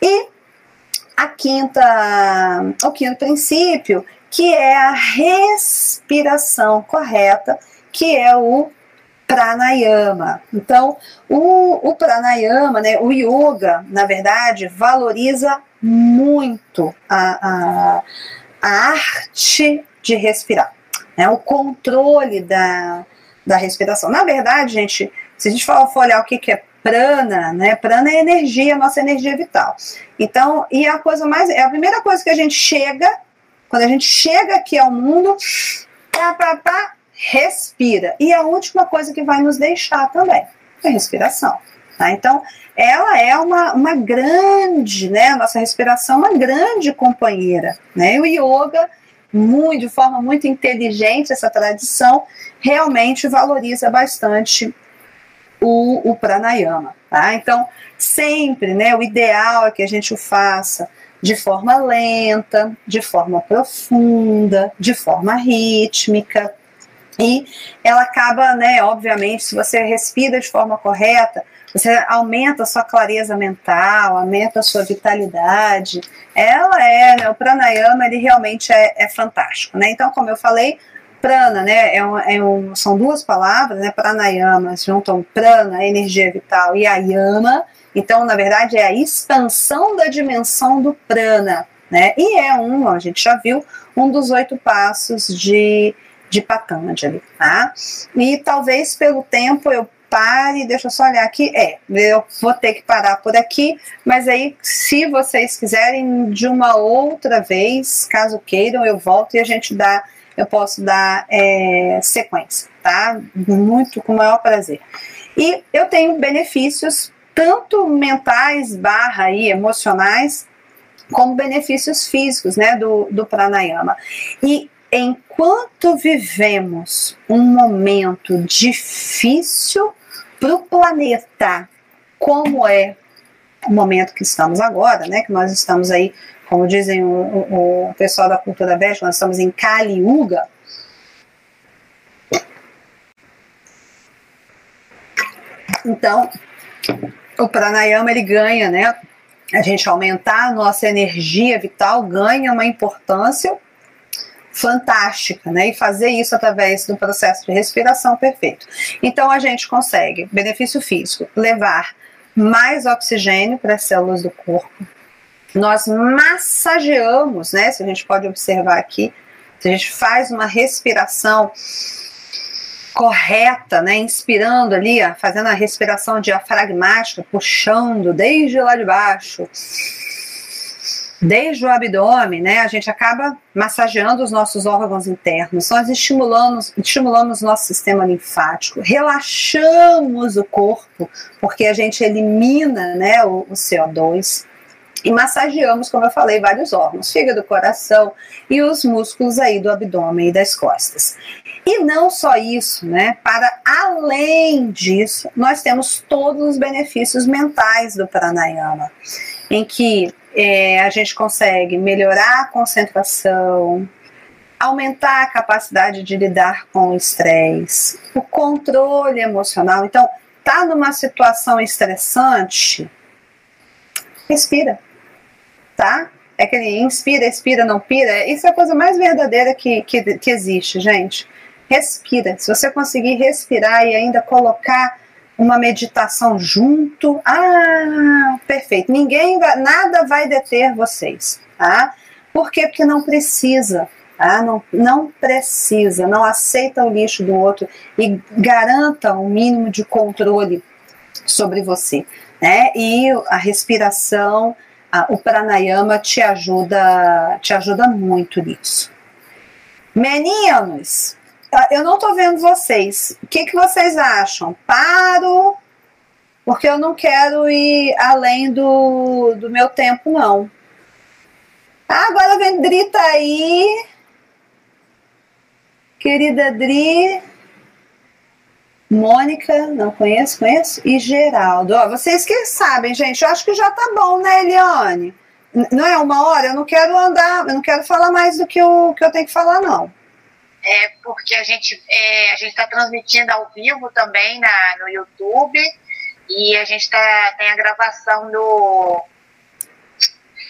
E a quinta, o quinto princípio, que é a respiração correta, que é o pranayama. Então, o, o pranayama, né, o yoga, na verdade, valoriza muito a, a, a arte de respirar, né, o controle da, da respiração. Na verdade, gente, se a gente for, for olhar o que, que é prana, né? Prana é energia, nossa energia vital. Então, e a coisa mais, é a primeira coisa que a gente chega, quando a gente chega aqui ao mundo, pá, pá, pá, respira. E a última coisa que vai nos deixar também é a respiração. Tá? Então, ela é uma, uma grande, né? Nossa respiração é uma grande companheira. Né? E o yoga, muito, de forma muito inteligente, essa tradição, realmente valoriza bastante o, o pranayama. Tá? Então, sempre, né, o ideal é que a gente o faça de forma lenta, de forma profunda, de forma rítmica. E ela acaba, né, obviamente, se você respira de forma correta, você aumenta a sua clareza mental, aumenta a sua vitalidade. Ela é, né, o pranayama, ele realmente é, é fantástico, né? Então, como eu falei, prana, né, é um, é um, são duas palavras, né, pranayama, juntam prana, energia vital, e ayama, Então, na verdade, é a expansão da dimensão do prana, né? E é um, a gente já viu, um dos oito passos de, de Patanjali, tá? E talvez pelo tempo eu pare, deixa eu só olhar aqui, é, eu vou ter que parar por aqui, mas aí, se vocês quiserem, de uma outra vez, caso queiram, eu volto e a gente dá, eu posso dar é, sequência, tá? Muito, com o maior prazer. E eu tenho benefícios tanto mentais barra aí, emocionais, como benefícios físicos, né, do, do pranayama. E enquanto vivemos um momento difícil para o planeta, como é o momento que estamos agora, né, que nós estamos aí, como dizem o, o, o pessoal da cultura védica, nós estamos em Kali Yuga, Então, o pranayama ele ganha, né? A gente aumentar a nossa energia vital ganha uma importância fantástica, né? E fazer isso através do processo de respiração perfeito. Então a gente consegue, benefício físico, levar mais oxigênio para as células do corpo. Nós massageamos, né? Se a gente pode observar aqui, se a gente faz uma respiração correta, né, inspirando ali, fazendo a respiração diafragmática, puxando desde lá de baixo, desde o abdômen, né, a gente acaba massageando os nossos órgãos internos, nós estimulamos, estimulamos nosso sistema linfático, relaxamos o corpo, porque a gente elimina, né, o, o CO2, e massageamos, como eu falei, vários órgãos, fígado, coração e os músculos aí do abdômen e das costas. E não só isso, né? Para além disso, nós temos todos os benefícios mentais do pranayama, em que é, a gente consegue melhorar a concentração, aumentar a capacidade de lidar com o estresse, o controle emocional. Então, tá numa situação estressante, respira tá? É que ele inspira, expira, não pira. Isso é a coisa mais verdadeira que, que, que existe, gente. Respira. Se você conseguir respirar e ainda colocar uma meditação junto, ah, perfeito. Ninguém, nada vai deter vocês, tá? Por quê? Porque não precisa, tá? Não, não precisa, não aceita o lixo do outro e garanta um mínimo de controle sobre você, né? E a respiração o pranayama te ajuda, te ajuda muito nisso. Meninos, ah, eu não estou vendo vocês. O que, que vocês acham? Paro, porque eu não quero ir além do, do meu tempo, não. Ah, agora vem Dri tá aí. Querida Dri. Mônica, não conheço, conheço, e Geraldo. Ó, vocês que sabem, gente, eu acho que já tá bom, né, Eliane? Não é uma hora? Eu não quero andar, eu não quero falar mais do que o que eu tenho que falar, não. É porque a gente é, a gente está transmitindo ao vivo também na, no YouTube e a gente tá, tem a gravação no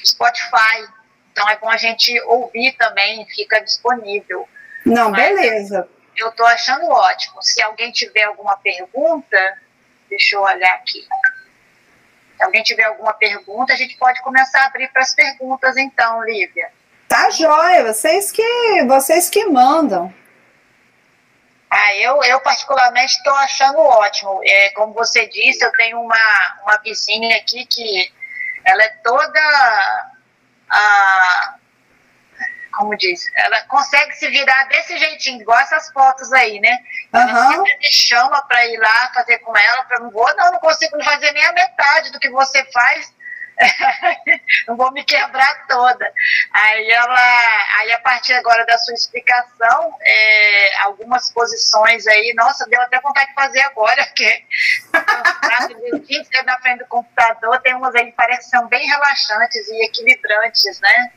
Spotify. Então é bom a gente ouvir também, fica disponível. Não, Mas, beleza eu estou achando ótimo. Se alguém tiver alguma pergunta, deixa eu olhar aqui. Se alguém tiver alguma pergunta, a gente pode começar a abrir para as perguntas, então, Lívia. Tá jóia, vocês que, vocês que mandam. Ah, eu, eu particularmente estou achando ótimo. É, como você disse, eu tenho uma, uma vizinha aqui que ela é toda a, como diz, ela consegue se virar desse jeitinho, igual essas fotos aí, né? Ela uhum. me chama para ir lá fazer com ela, para não vou, não, não consigo fazer nem a metade do que você faz. não vou me quebrar toda. Aí ela, aí a partir agora da sua explicação, é, algumas posições aí, nossa, deu até vontade de fazer agora, porque na frente do computador tem umas aí que parecem são bem relaxantes e equilibrantes, né?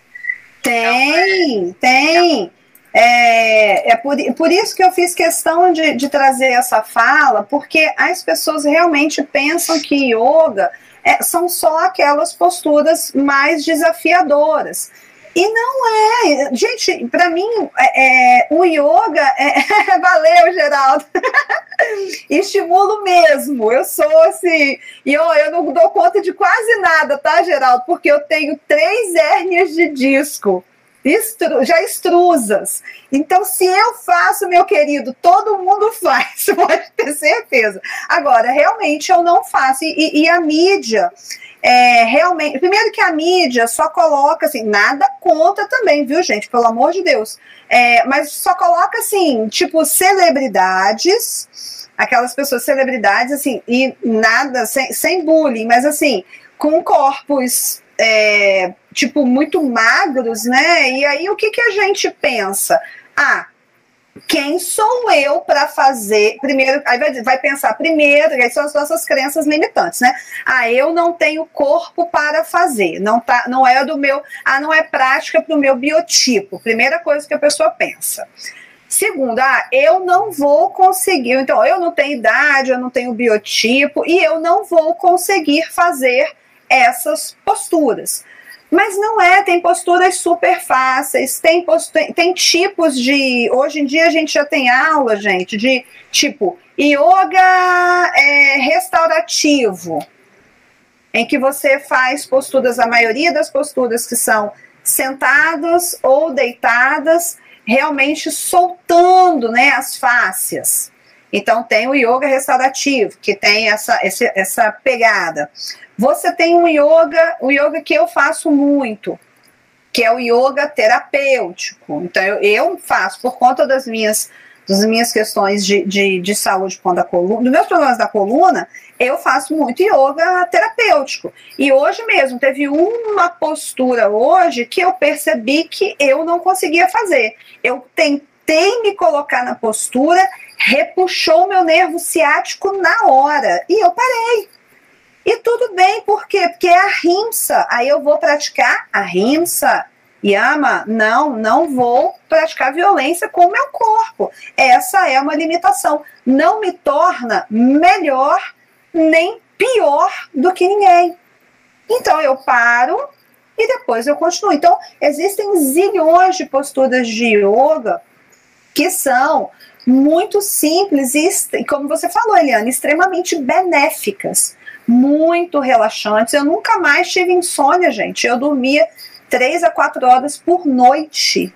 Tem, tem. É, é por, por isso que eu fiz questão de, de trazer essa fala, porque as pessoas realmente pensam que yoga é, são só aquelas posturas mais desafiadoras. E não é. Gente, para mim, é, é, o yoga é. Valeu, Geraldo! Estimulo mesmo. Eu sou assim. E ó, eu não dou conta de quase nada, tá, Geraldo? Porque eu tenho três hérnias de disco. Estru, já extrusas. Então, se eu faço, meu querido, todo mundo faz, pode ter certeza. Agora, realmente eu não faço. E, e a mídia, é, realmente. Primeiro que a mídia só coloca assim, nada conta também, viu, gente? Pelo amor de Deus. É, mas só coloca assim, tipo, celebridades, aquelas pessoas, celebridades, assim, e nada, sem, sem bullying, mas assim, com corpos é, tipo, muito magros, né? E aí o que, que a gente pensa? Ah, quem sou eu para fazer? Primeiro, aí vai, vai pensar primeiro, aí são as nossas crenças limitantes, né? Ah, eu não tenho corpo para fazer, não tá, não é do meu, ah, não é prática para o meu biotipo. Primeira coisa que a pessoa pensa. Segundo, ah, eu não vou conseguir, então eu não tenho idade, eu não tenho biotipo e eu não vou conseguir fazer essas posturas. Mas não é, tem posturas super fáceis, tem, tem, tem tipos de. Hoje em dia a gente já tem aula, gente, de tipo yoga é, restaurativo, em que você faz posturas, a maioria das posturas que são sentadas ou deitadas, realmente soltando né, as fáscias. Então tem o yoga restaurativo, que tem essa, essa pegada. Você tem um yoga, o yoga que eu faço muito, que é o yoga terapêutico. Então, eu, eu faço por conta das minhas, das minhas questões de, de, de saúde com a coluna, dos meus problemas da coluna, eu faço muito yoga terapêutico. E hoje mesmo, teve uma postura hoje que eu percebi que eu não conseguia fazer. Eu tentei me colocar na postura, repuxou meu nervo ciático na hora. E eu parei. E tudo bem, por quê? Porque é a rimsa. Aí eu vou praticar a rimsa. Yama, não, não vou praticar violência com o meu corpo. Essa é uma limitação. Não me torna melhor nem pior do que ninguém. Então eu paro e depois eu continuo. Então, existem zilhões de posturas de yoga que são muito simples e, como você falou, Eliane, extremamente benéficas muito relaxantes. Eu nunca mais tive insônia, gente. Eu dormia três a quatro horas por noite.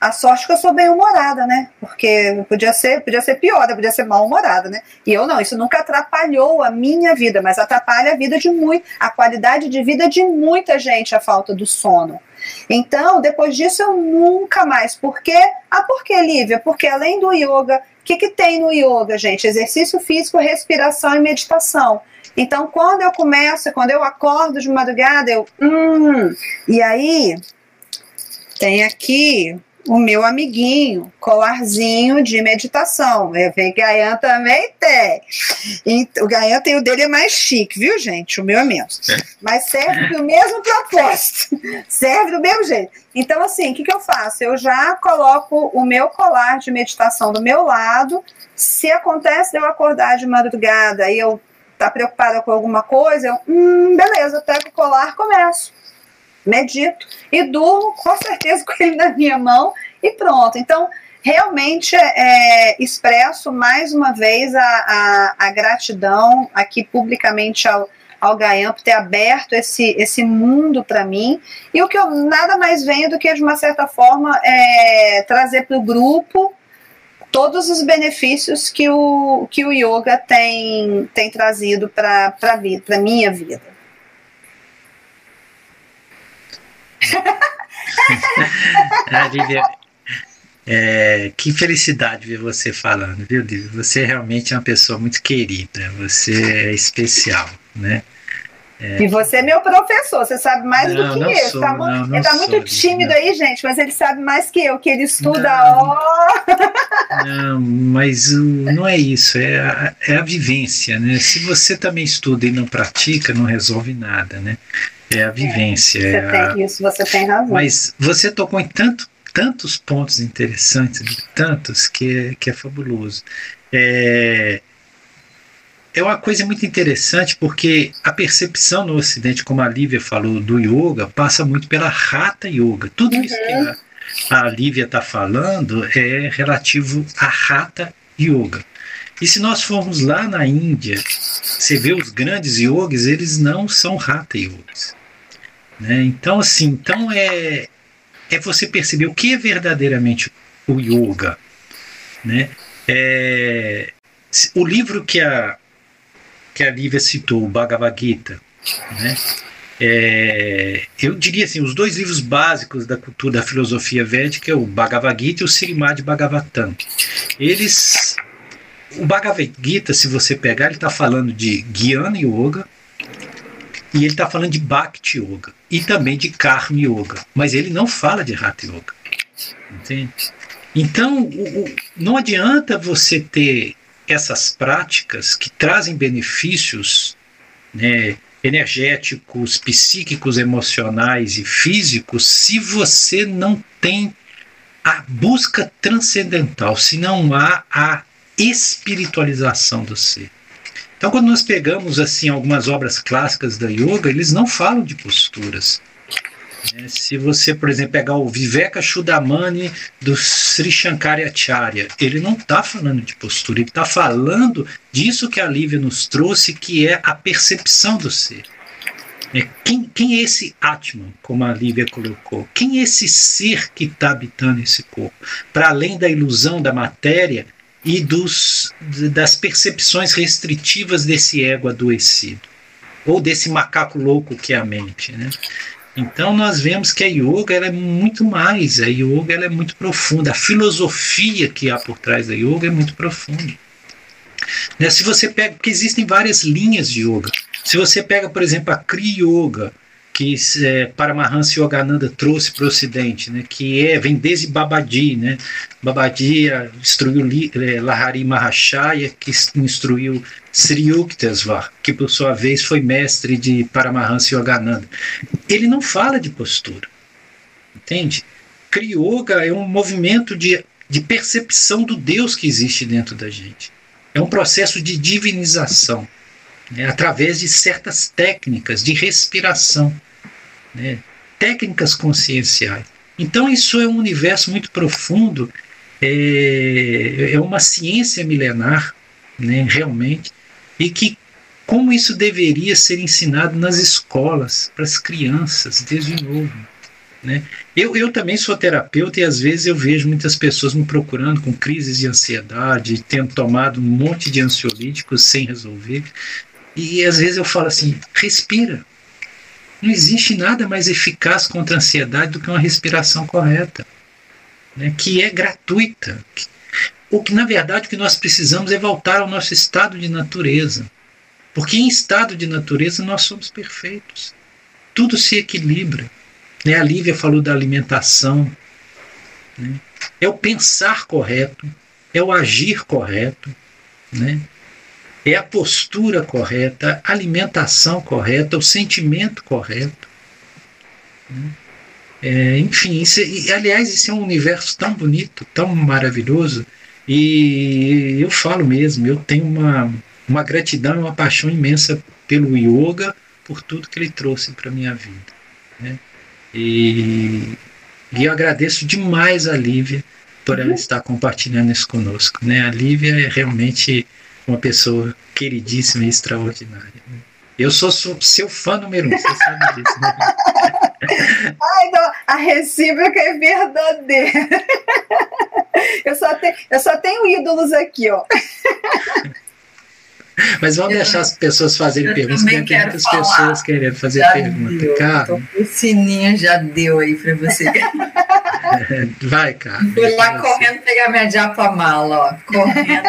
A sorte que eu sou bem humorada, né? Porque podia ser, podia ser pior, podia ser mal humorada, né? E eu não, isso nunca atrapalhou a minha vida, mas atrapalha a vida de muito, a qualidade de vida de muita gente, a falta do sono. Então, depois disso, eu nunca mais. Por quê? Ah, por que, Lívia? Porque além do yoga, o que, que tem no yoga, gente? Exercício físico, respiração e meditação. Então, quando eu começo, quando eu acordo de madrugada, eu. Hum, e aí, tem aqui o meu amiguinho, colarzinho de meditação. Eu vejo que Gayan também tem. E o Gayan tem o dele é mais chique, viu, gente? O meu é menos. É. Mas serve do mesmo propósito. serve do mesmo jeito. Então, assim, o que, que eu faço? Eu já coloco o meu colar de meditação do meu lado. Se acontece de eu acordar de madrugada e eu tá preocupada com alguma coisa, eu, hum, beleza, pego o colar, começo. Medito e durmo com certeza com ele na minha mão e pronto. Então, realmente é, expresso mais uma vez a, a, a gratidão aqui publicamente ao, ao Gayan por ter aberto esse, esse mundo para mim. E o que eu nada mais venho do que, de uma certa forma, é, trazer para o grupo todos os benefícios que o, que o yoga tem, tem trazido para a minha vida. ah, é, que felicidade ver você falando, viu, Lívia? Você realmente é uma pessoa muito querida, você é especial, né? É. E você é meu professor, você sabe mais não, do que eu. Sou, tá, não, ele está muito tímido não. aí, gente, mas ele sabe mais que eu, que ele estuda, ó. Não, mas não é isso, é a, é a vivência, né? Se você também estuda e não pratica, não resolve nada, né? É a vivência. É, você é tem a... isso, você tem razão. Mas você tocou em tanto, tantos pontos interessantes, tantos, que é, que é fabuloso. É, é uma coisa muito interessante porque a percepção no Ocidente, como a Lívia falou, do yoga, passa muito pela rata yoga. Tudo uhum. isso que a, a Lívia está falando é relativo à rata yoga. E se nós formos lá na Índia, você vê os grandes yogis, eles não são hatha yogis. Né? Então, assim, então é, é você perceber o que é verdadeiramente o yoga. Né? É, o livro que a, que a Lívia citou, o Bhagavad Gita, né? É, eu diria assim, os dois livros básicos da cultura da filosofia védica é o Bhagavad Gita e o Srimad Bhagavatam. Eles, o Bhagavad Gita, se você pegar, ele está falando de Jnana Yoga e ele está falando de Bhakti Yoga e também de Karma Yoga, mas ele não fala de Hatha Yoga, entende? Então, o, o, não adianta você ter essas práticas que trazem benefícios né, energéticos, psíquicos, emocionais e físicos se você não tem a busca transcendental, se não há a espiritualização do ser. Então, quando nós pegamos assim algumas obras clássicas da yoga, eles não falam de posturas, né? Se você, por exemplo, pegar o Viveka Chudamani do Sri Shankaracharya, ele não está falando de postura, ele está falando disso que a Lívia nos trouxe, que é a percepção do ser. É, quem, quem é esse Atman, como a Lívia colocou? Quem é esse ser que está habitando esse corpo? Para além da ilusão da matéria e dos, das percepções restritivas desse ego adoecido, ou desse macaco louco que é a mente. Né? Então nós vemos que a yoga ela é muito mais, a yoga ela é muito profunda, a filosofia que há por trás da yoga é muito profunda. Né? Se você pega, porque existem várias linhas de yoga. Se você pega, por exemplo, a Kriya Yoga, que é, Paramahansa Yogananda trouxe para o Ocidente, né, que é, vem desde Babadi. Né? Babadi instruiu é, Lahari Mahashaya, que instruiu Sri Yuktesvar, que por sua vez foi mestre de Paramahansa Yogananda. Ele não fala de postura, entende? Kriyoga é um movimento de, de percepção do Deus que existe dentro da gente. É um processo de divinização né, através de certas técnicas de respiração, né, técnicas conscienciais. Então, isso é um universo muito profundo, é, é uma ciência milenar, né, realmente, e que como isso deveria ser ensinado nas escolas, para as crianças, desde novo. Né? Eu, eu também sou terapeuta e às vezes eu vejo muitas pessoas me procurando com crises de ansiedade, tendo tomado um monte de ansiolíticos sem resolver. E às vezes eu falo assim: respira. Não existe nada mais eficaz contra a ansiedade do que uma respiração correta, né, que é gratuita. O que, na verdade, o que nós precisamos é voltar ao nosso estado de natureza. Porque em estado de natureza nós somos perfeitos. Tudo se equilibra. Né? A Lívia falou da alimentação. Né? É o pensar correto, é o agir correto. Né? É a postura correta, a alimentação correta, o sentimento correto. Né? É, enfim, isso, é, e, aliás, isso é um universo tão bonito, tão maravilhoso, e eu falo mesmo, eu tenho uma, uma gratidão e uma paixão imensa pelo yoga, por tudo que ele trouxe para a minha vida. Né? E, e, eu agradeço demais a Lívia por ela uhum. estar compartilhando isso conosco. Né? A Lívia é realmente uma pessoa queridíssima e extraordinária. Eu sou seu fã número um, você sabe disso, né? Ai, não, a recíproca é verdadeira. Eu só, tenho, eu só tenho ídolos aqui, ó. Mas vamos eu, deixar as pessoas fazerem perguntas, porque tem muitas falar. pessoas querendo fazer já pergunta. Cara. O sininho já deu aí para você. Vai, cara. Fui lá correndo pegar minha japa-mala, ó. Correndo.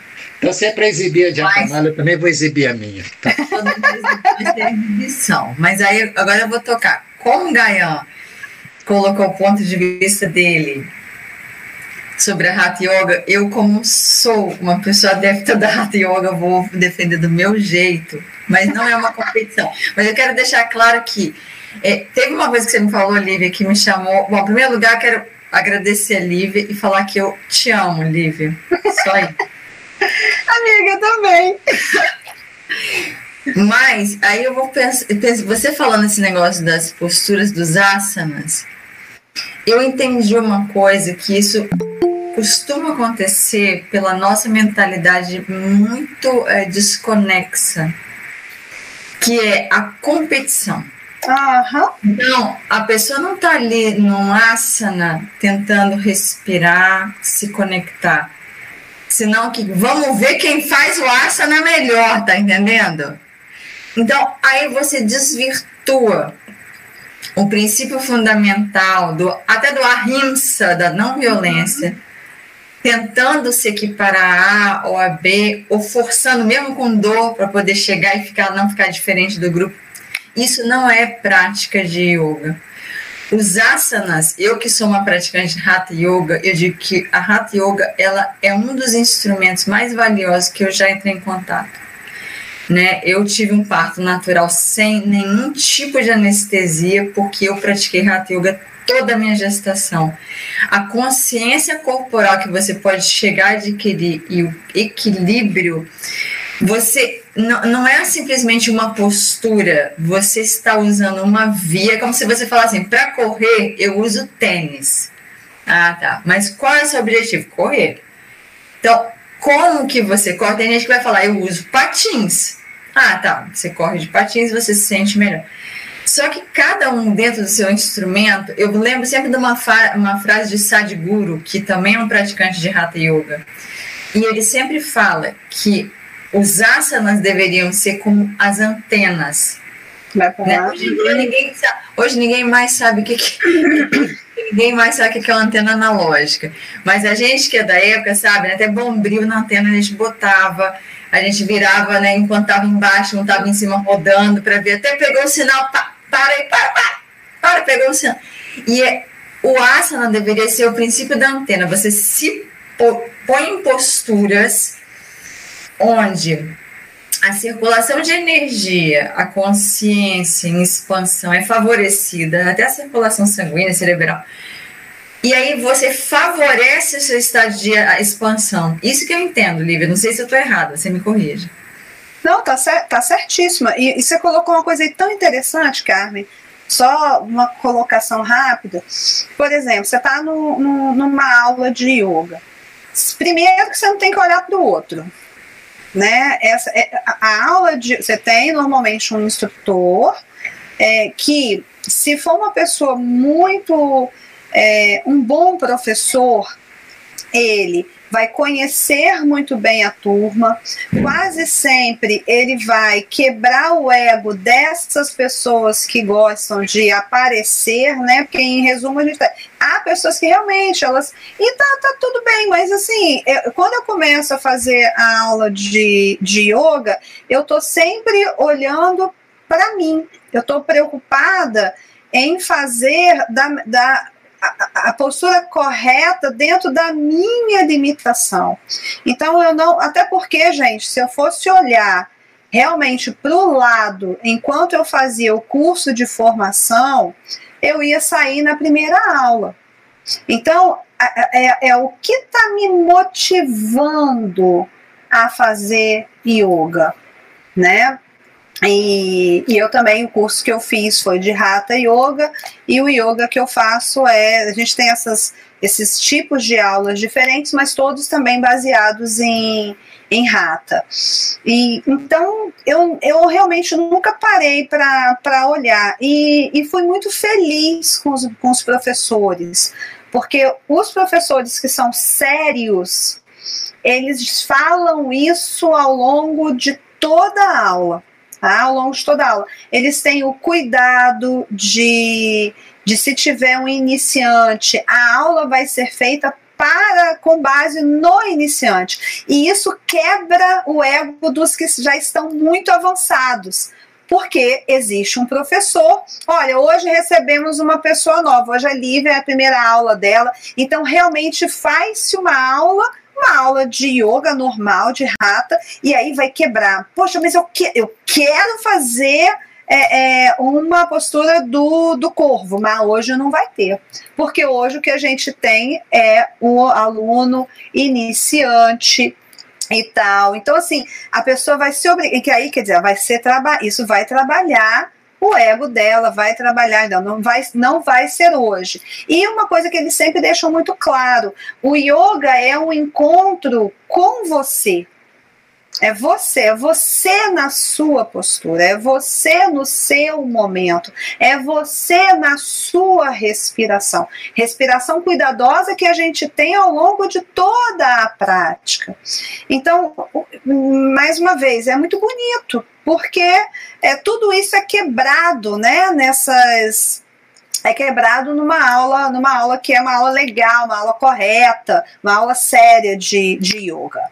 Então, se é para exibir a diagonal, eu também vou exibir a minha. Tá? exibição. Mas aí, agora eu vou tocar. Como o Gayan colocou o ponto de vista dele sobre a Hatha Yoga, eu, como sou uma pessoa adepta da Hatha Yoga, vou defender do meu jeito, mas não é uma competição. Mas eu quero deixar claro que é, teve uma coisa que você me falou, Lívia, que me chamou. Bom, em primeiro lugar, quero agradecer a Lívia e falar que eu te amo, Lívia. Só isso. Amiga, também. Mas aí eu vou pensar, você falando esse negócio das posturas dos asanas, eu entendi uma coisa que isso costuma acontecer pela nossa mentalidade muito é, desconexa, que é a competição. Aham. Então, a pessoa não está ali num asana tentando respirar, se conectar. Senão que vamos ver quem faz o asana melhor, tá entendendo? Então, aí você desvirtua o princípio fundamental do até do ahimsa, da não violência, tentando se equiparar a A ou a B, ou forçando mesmo com dor para poder chegar e ficar não ficar diferente do grupo. Isso não é prática de yoga. Os asanas, eu que sou uma praticante de Hatha Yoga, eu digo que a Hatha Yoga ela é um dos instrumentos mais valiosos que eu já entrei em contato né? Eu tive um parto natural sem nenhum tipo de anestesia, porque eu pratiquei Hatha Yoga toda a minha gestação. A consciência corporal que você pode chegar a adquirir e o equilíbrio, você não, não é simplesmente uma postura, você está usando uma via, como se você falasse assim, para correr eu uso tênis. Ah, tá. Mas qual é o seu objetivo? Correr. Então, como que você corre? Tem gente que vai falar, eu uso patins. Ah, tá. Você corre de patins, você se sente melhor. Só que cada um dentro do seu instrumento, eu lembro sempre de uma, uma frase de Sadhguru, que também é um praticante de Hatha Yoga. E ele sempre fala que os asanas deveriam ser como as antenas. Né? Hoje, ninguém sabe, hoje ninguém mais sabe o que, que ninguém mais sabe o que é uma antena analógica. Mas a gente que é da época, sabe, né, até bombril na antena a gente botava, a gente virava, né, enquanto estava embaixo, não estava em cima rodando para ver, até pegou o sinal, pá, para aí, para, para, para, pegou o sinal. E é, o asana deveria ser o princípio da antena, você se põe em posturas onde a circulação de energia, a consciência em expansão é favorecida, até a circulação sanguínea, cerebral. E aí você favorece o seu estado de expansão. Isso que eu entendo, Lívia. Não sei se eu estou errada, você me corrija. Não, tá, cer tá certíssima. E, e você colocou uma coisa aí tão interessante, Carmen. Só uma colocação rápida. Por exemplo, você está numa aula de yoga. Primeiro que você não tem que olhar para o outro né? Essa, é, a aula de. Você tem normalmente um instrutor é, que, se for uma pessoa muito. É, um bom professor, ele vai conhecer muito bem a turma, quase sempre ele vai quebrar o ego dessas pessoas que gostam de aparecer, né? Porque em resumo a gente tá, há pessoas que realmente elas e tá, tá tudo bem, mas assim, eu, quando eu começo a fazer a aula de, de yoga, eu tô sempre olhando para mim. Eu tô preocupada em fazer da, da a, postura correta dentro da minha limitação. Então eu não, até porque, gente, se eu fosse olhar realmente para o lado enquanto eu fazia o curso de formação, eu ia sair na primeira aula. Então, é, é o que está me motivando a fazer yoga, né? E, e, eu também, o curso que eu fiz foi de Hatha Yoga, e o yoga que eu faço é. A gente tem essas, esses tipos de aulas diferentes, mas todos também baseados em, em Hatha. E, então, eu, eu realmente nunca parei para olhar, e, e fui muito feliz com os, com os professores, porque os professores que são sérios, eles falam isso ao longo de toda a aula tá? ao longo de toda a aula. Eles têm o cuidado de, de se tiver um iniciante, a aula vai ser feita para com base no iniciante. E isso quebra o ego dos que já estão muito avançados. Porque existe um professor. Olha, hoje recebemos uma pessoa nova. Hoje a Lívia é a primeira aula dela. Então, realmente faz-se uma aula uma aula de yoga normal, de rata, e aí vai quebrar. Poxa, mas eu, que, eu quero fazer é, é, uma postura do, do corvo, mas hoje não vai ter. Porque hoje o que a gente tem é o aluno iniciante e tal. Então, assim, a pessoa vai se obrigar, que aí quer dizer, vai ser trabalhar, isso vai trabalhar o ego dela vai trabalhar, não vai, não vai ser hoje. E uma coisa que eles sempre deixam muito claro: o yoga é um encontro com você. É você, é você na sua postura, é você no seu momento, é você na sua respiração. Respiração cuidadosa que a gente tem ao longo de toda a prática. Então, mais uma vez, é muito bonito, porque é, tudo isso é quebrado, né, nessas é quebrado numa aula, numa aula que é uma aula legal, uma aula correta, uma aula séria de, de yoga.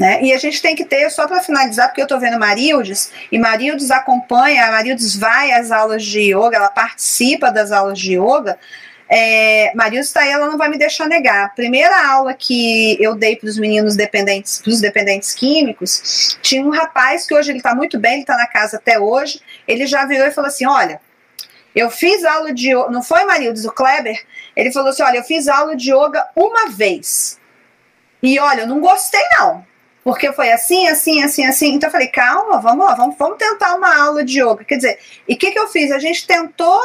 Né? E a gente tem que ter, só para finalizar, porque eu estou vendo Marildes, e Marildes acompanha, a Marildes vai às aulas de yoga, ela participa das aulas de yoga. É, Marildes está aí, ela não vai me deixar negar. A primeira aula que eu dei para os meninos dependentes, para os dependentes químicos, tinha um rapaz que hoje ele está muito bem, ele está na casa até hoje. Ele já virou e falou assim: Olha, eu fiz aula de yoga, não foi Marildes, o Kleber? Ele falou assim: Olha, eu fiz aula de yoga uma vez. E olha, eu não gostei, não porque foi assim, assim, assim, assim. Então eu falei, calma, vamos lá, vamos, vamos tentar uma aula de yoga. Quer dizer, e o que, que eu fiz? A gente tentou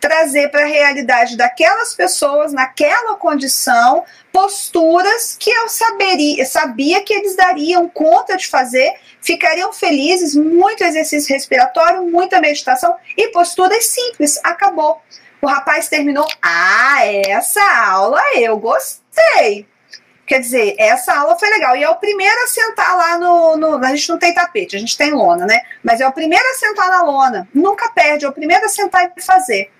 trazer para a realidade daquelas pessoas, naquela condição, posturas que eu saberia, sabia que eles dariam conta de fazer, ficariam felizes, muito exercício respiratório, muita meditação e posturas simples. Acabou. O rapaz terminou. Ah, essa aula eu gostei. Quer dizer, essa aula foi legal. E é o primeiro a sentar lá no, no, A gente não tem tapete, a gente tem lona, né? Mas é o primeiro a sentar na lona. Nunca perde, é o primeiro a sentar e fazer.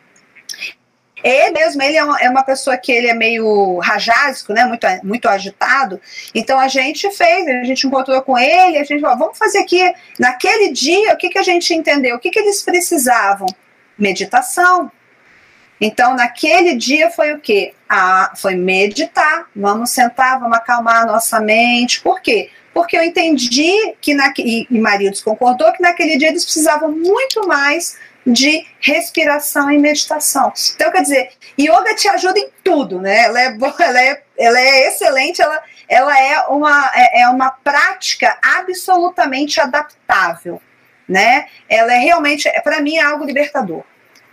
Ele mesmo, ele é uma, é pessoa que ele é meio rajásico, né? Muito, muito agitado. Então a gente fez, a gente encontrou com ele, a gente falou, vamos fazer aqui. Naquele dia, o que, que a gente entendeu? O que, que eles precisavam? Meditação então, naquele dia foi o quê? Ah, foi meditar, vamos sentar, vamos acalmar a nossa mente. Por quê? Porque eu entendi que, na, e, e Maridos concordou que naquele dia eles precisavam muito mais de respiração e meditação. Então, quer dizer, yoga te ajuda em tudo, né? Ela é, boa, ela é, ela é excelente, ela, ela é, uma, é, é uma prática absolutamente adaptável, né? Ela é realmente, para mim, é algo libertador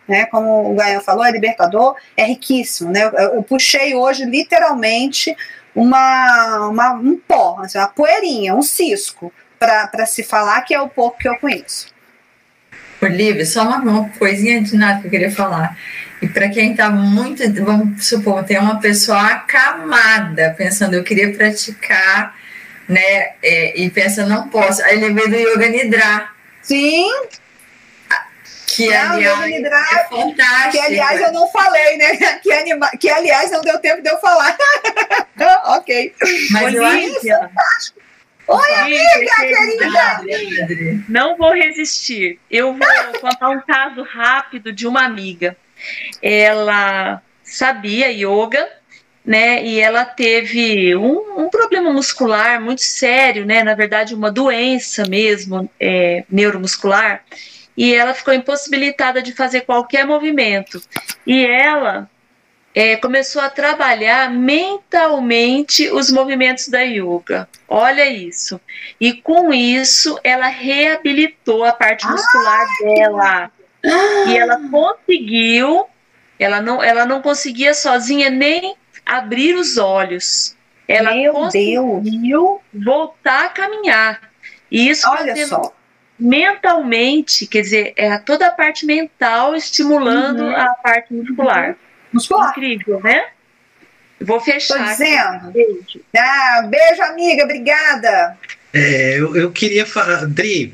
né? Como o Gaia falou, é libertador, é riquíssimo, né? Eu, eu puxei hoje literalmente uma, uma um pó, assim, uma poeirinha, um cisco, para se falar que é o pouco que eu conheço. Olivia, só uma, uma coisinha de nada que eu queria falar. E para quem está muito, vamos supor, tem uma pessoa acamada, pensando, eu queria praticar, né? É, e pensa, não posso. Aí lembrei do Yoga Nidra. Sim. Que, não, aliás, é fantástico. Que, aliás, eu não falei, né? Que, anima... que aliás, não deu tempo de eu falar. ok. Mas Olivia. fantástico. Oi, amiga, querida! Não vou resistir. Eu vou contar um caso rápido de uma amiga. Ela sabia yoga, né? E ela teve um, um problema muscular muito sério, né? Na verdade, uma doença mesmo, é, neuromuscular e ela ficou impossibilitada de fazer qualquer movimento. E ela é, começou a trabalhar mentalmente os movimentos da yoga. Olha isso. E com isso, ela reabilitou a parte muscular dela. E ela conseguiu, ela não, ela não conseguia sozinha nem abrir os olhos. Ela Meu conseguiu Deus. voltar a caminhar. E isso Olha só mentalmente, quer dizer, é toda a parte mental estimulando uhum. a parte muscular. Uhum. Muscular. Incrível, né? Vou fechar. Tô dizendo. Beijo. Ah, beijo, amiga. Obrigada. É, eu, eu queria falar, Dri,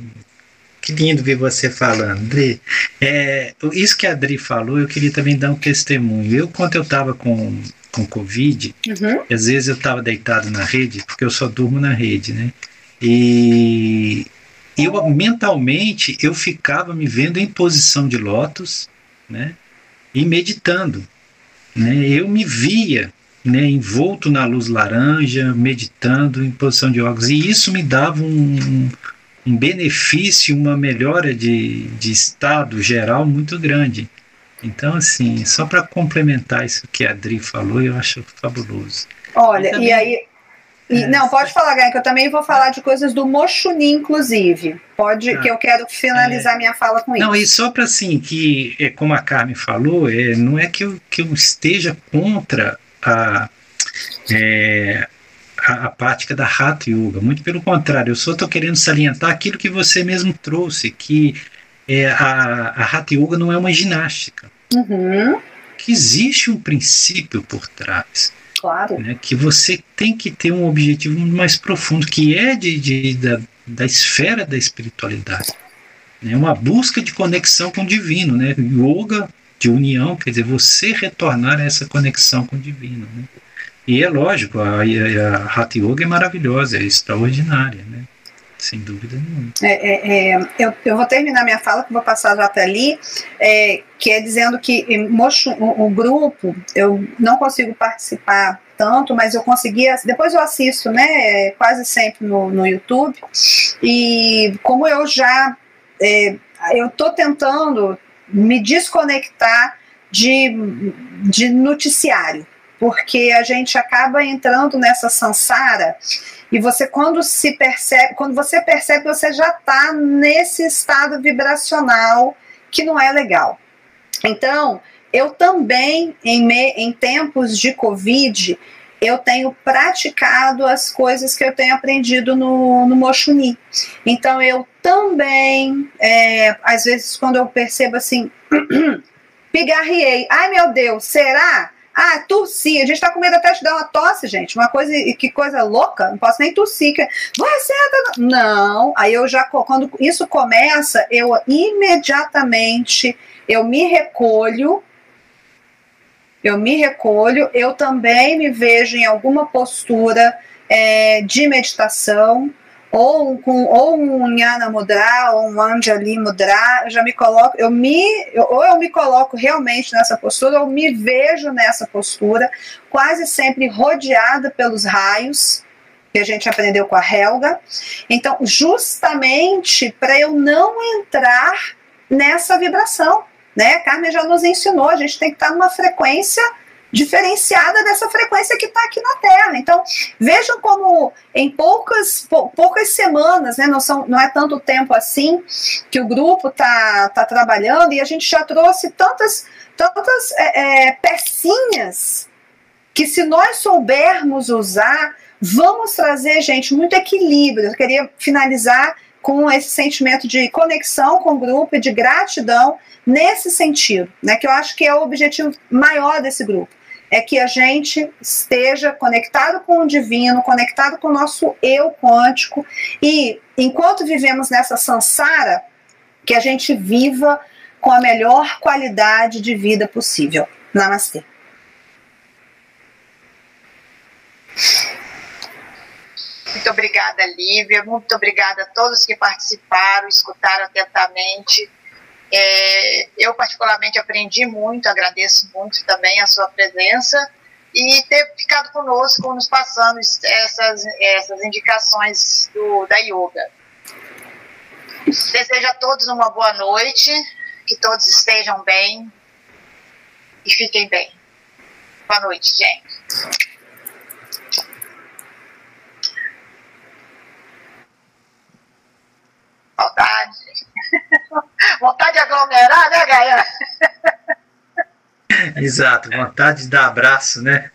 que lindo ver você falando, Dri. É, isso que a Dri falou, eu queria também dar um testemunho. Eu, quando eu estava com, com Covid, uhum. às vezes eu estava deitado na rede, porque eu só durmo na rede, né? E eu mentalmente eu ficava me vendo em posição de lótus, né? E meditando, né? Eu me via, né, envolto na luz laranja, meditando em posição de óculos, e isso me dava um, um benefício, uma melhora de, de estado geral muito grande. Então, assim, só para complementar isso que a Adri falou, eu acho fabuloso. Olha, e, também... e aí E, não, pode falar, Gaia, que eu também vou falar de coisas do Mochuni, inclusive. Pode, Ah, que eu quero finalizar minha fala com Não, isso. e só para assim, que é, como a Carmen falou, é, não é que eu, que eu esteja contra a, é, a, a prática da Hatha Yoga, muito pelo contrário, eu só estou querendo salientar aquilo que você mesmo trouxe, que é, a, a Hatha Yoga não é uma ginástica, Uhum, que existe um princípio por trás. Claro. né, que você tem que ter um objetivo mais profundo, que é de, de- da, da esfera da espiritualidade. É uma busca de conexão com o divino, né? Yoga de união, quer dizer, você retornar a essa conexão com o divino. Né? E é lógico, a, a, a Hatha Yoga é maravilhosa, é extraordinária, né? Sem dúvida nenhuma. É, é, é, eu, eu vou terminar minha fala, que vou passar já até ali, é, que é dizendo que Mocho- o, o grupo, eu não consigo participar tanto, mas eu conseguia, depois eu assisto, né, quase sempre no, no YouTube, e como eu já, é, eu estou tentando me desconectar de, de noticiário, porque a gente acaba entrando nessa sansara e você, quando se percebe, quando você percebe, você já está nesse estado vibracional que não é legal. Então, eu também, em, me, em tempos de Covid, eu tenho praticado as coisas que eu tenho aprendido no, no Mochuni. Então, eu também, é, às vezes, quando eu percebo assim, pigarriei, ai meu Deus, será? Ah, tossi. A gente tá com medo até de dar uma tosse, gente. Uma coisa, que coisa louca. Não posso nem tossir. Que... Você tá... Não. Aí eu já, quando isso começa, eu imediatamente, eu me recolho. Eu me recolho. Eu também me vejo em alguma postura é, de meditação ou com ou um Jnana Mudra ou um Anjali Mudra, eu já me coloco, eu me ou eu me coloco realmente nessa postura ou me vejo nessa postura, quase sempre rodeada pelos raios que a gente aprendeu com a Helga. Então, justamente para eu não entrar nessa vibração, né? A Carmen já nos ensinou, a gente tem que estar numa frequência diferenciada dessa frequência que está aqui na Terra. Então, vejam como em poucas, pou, poucas semanas, né, não, são, não é tanto tempo assim, que o grupo está tá trabalhando e a gente já trouxe tantas, tantas é, é, pecinhas que se nós soubermos usar, vamos trazer, gente, muito equilíbrio. Eu queria finalizar com esse sentimento de conexão com o grupo e de gratidão nesse sentido, né, que eu acho que é o objetivo maior desse grupo é que a gente esteja conectado com o divino, conectado com o nosso eu quântico e enquanto vivemos nessa sansara, que a gente viva com a melhor qualidade de vida possível. Namastê. Muito obrigada, Lívia. Muito obrigada a todos que participaram, escutaram atentamente. É, eu, particularmente, aprendi muito, agradeço muito também a sua presença e ter ficado conosco, nos passando essas, essas indicações do, da yoga. Desejo a todos uma boa noite, que todos estejam bem e fiquem bem. Boa noite, gente. Saudade. Vontade de aglomerar, né, Gaia? Exato, vontade de dar abraço, né?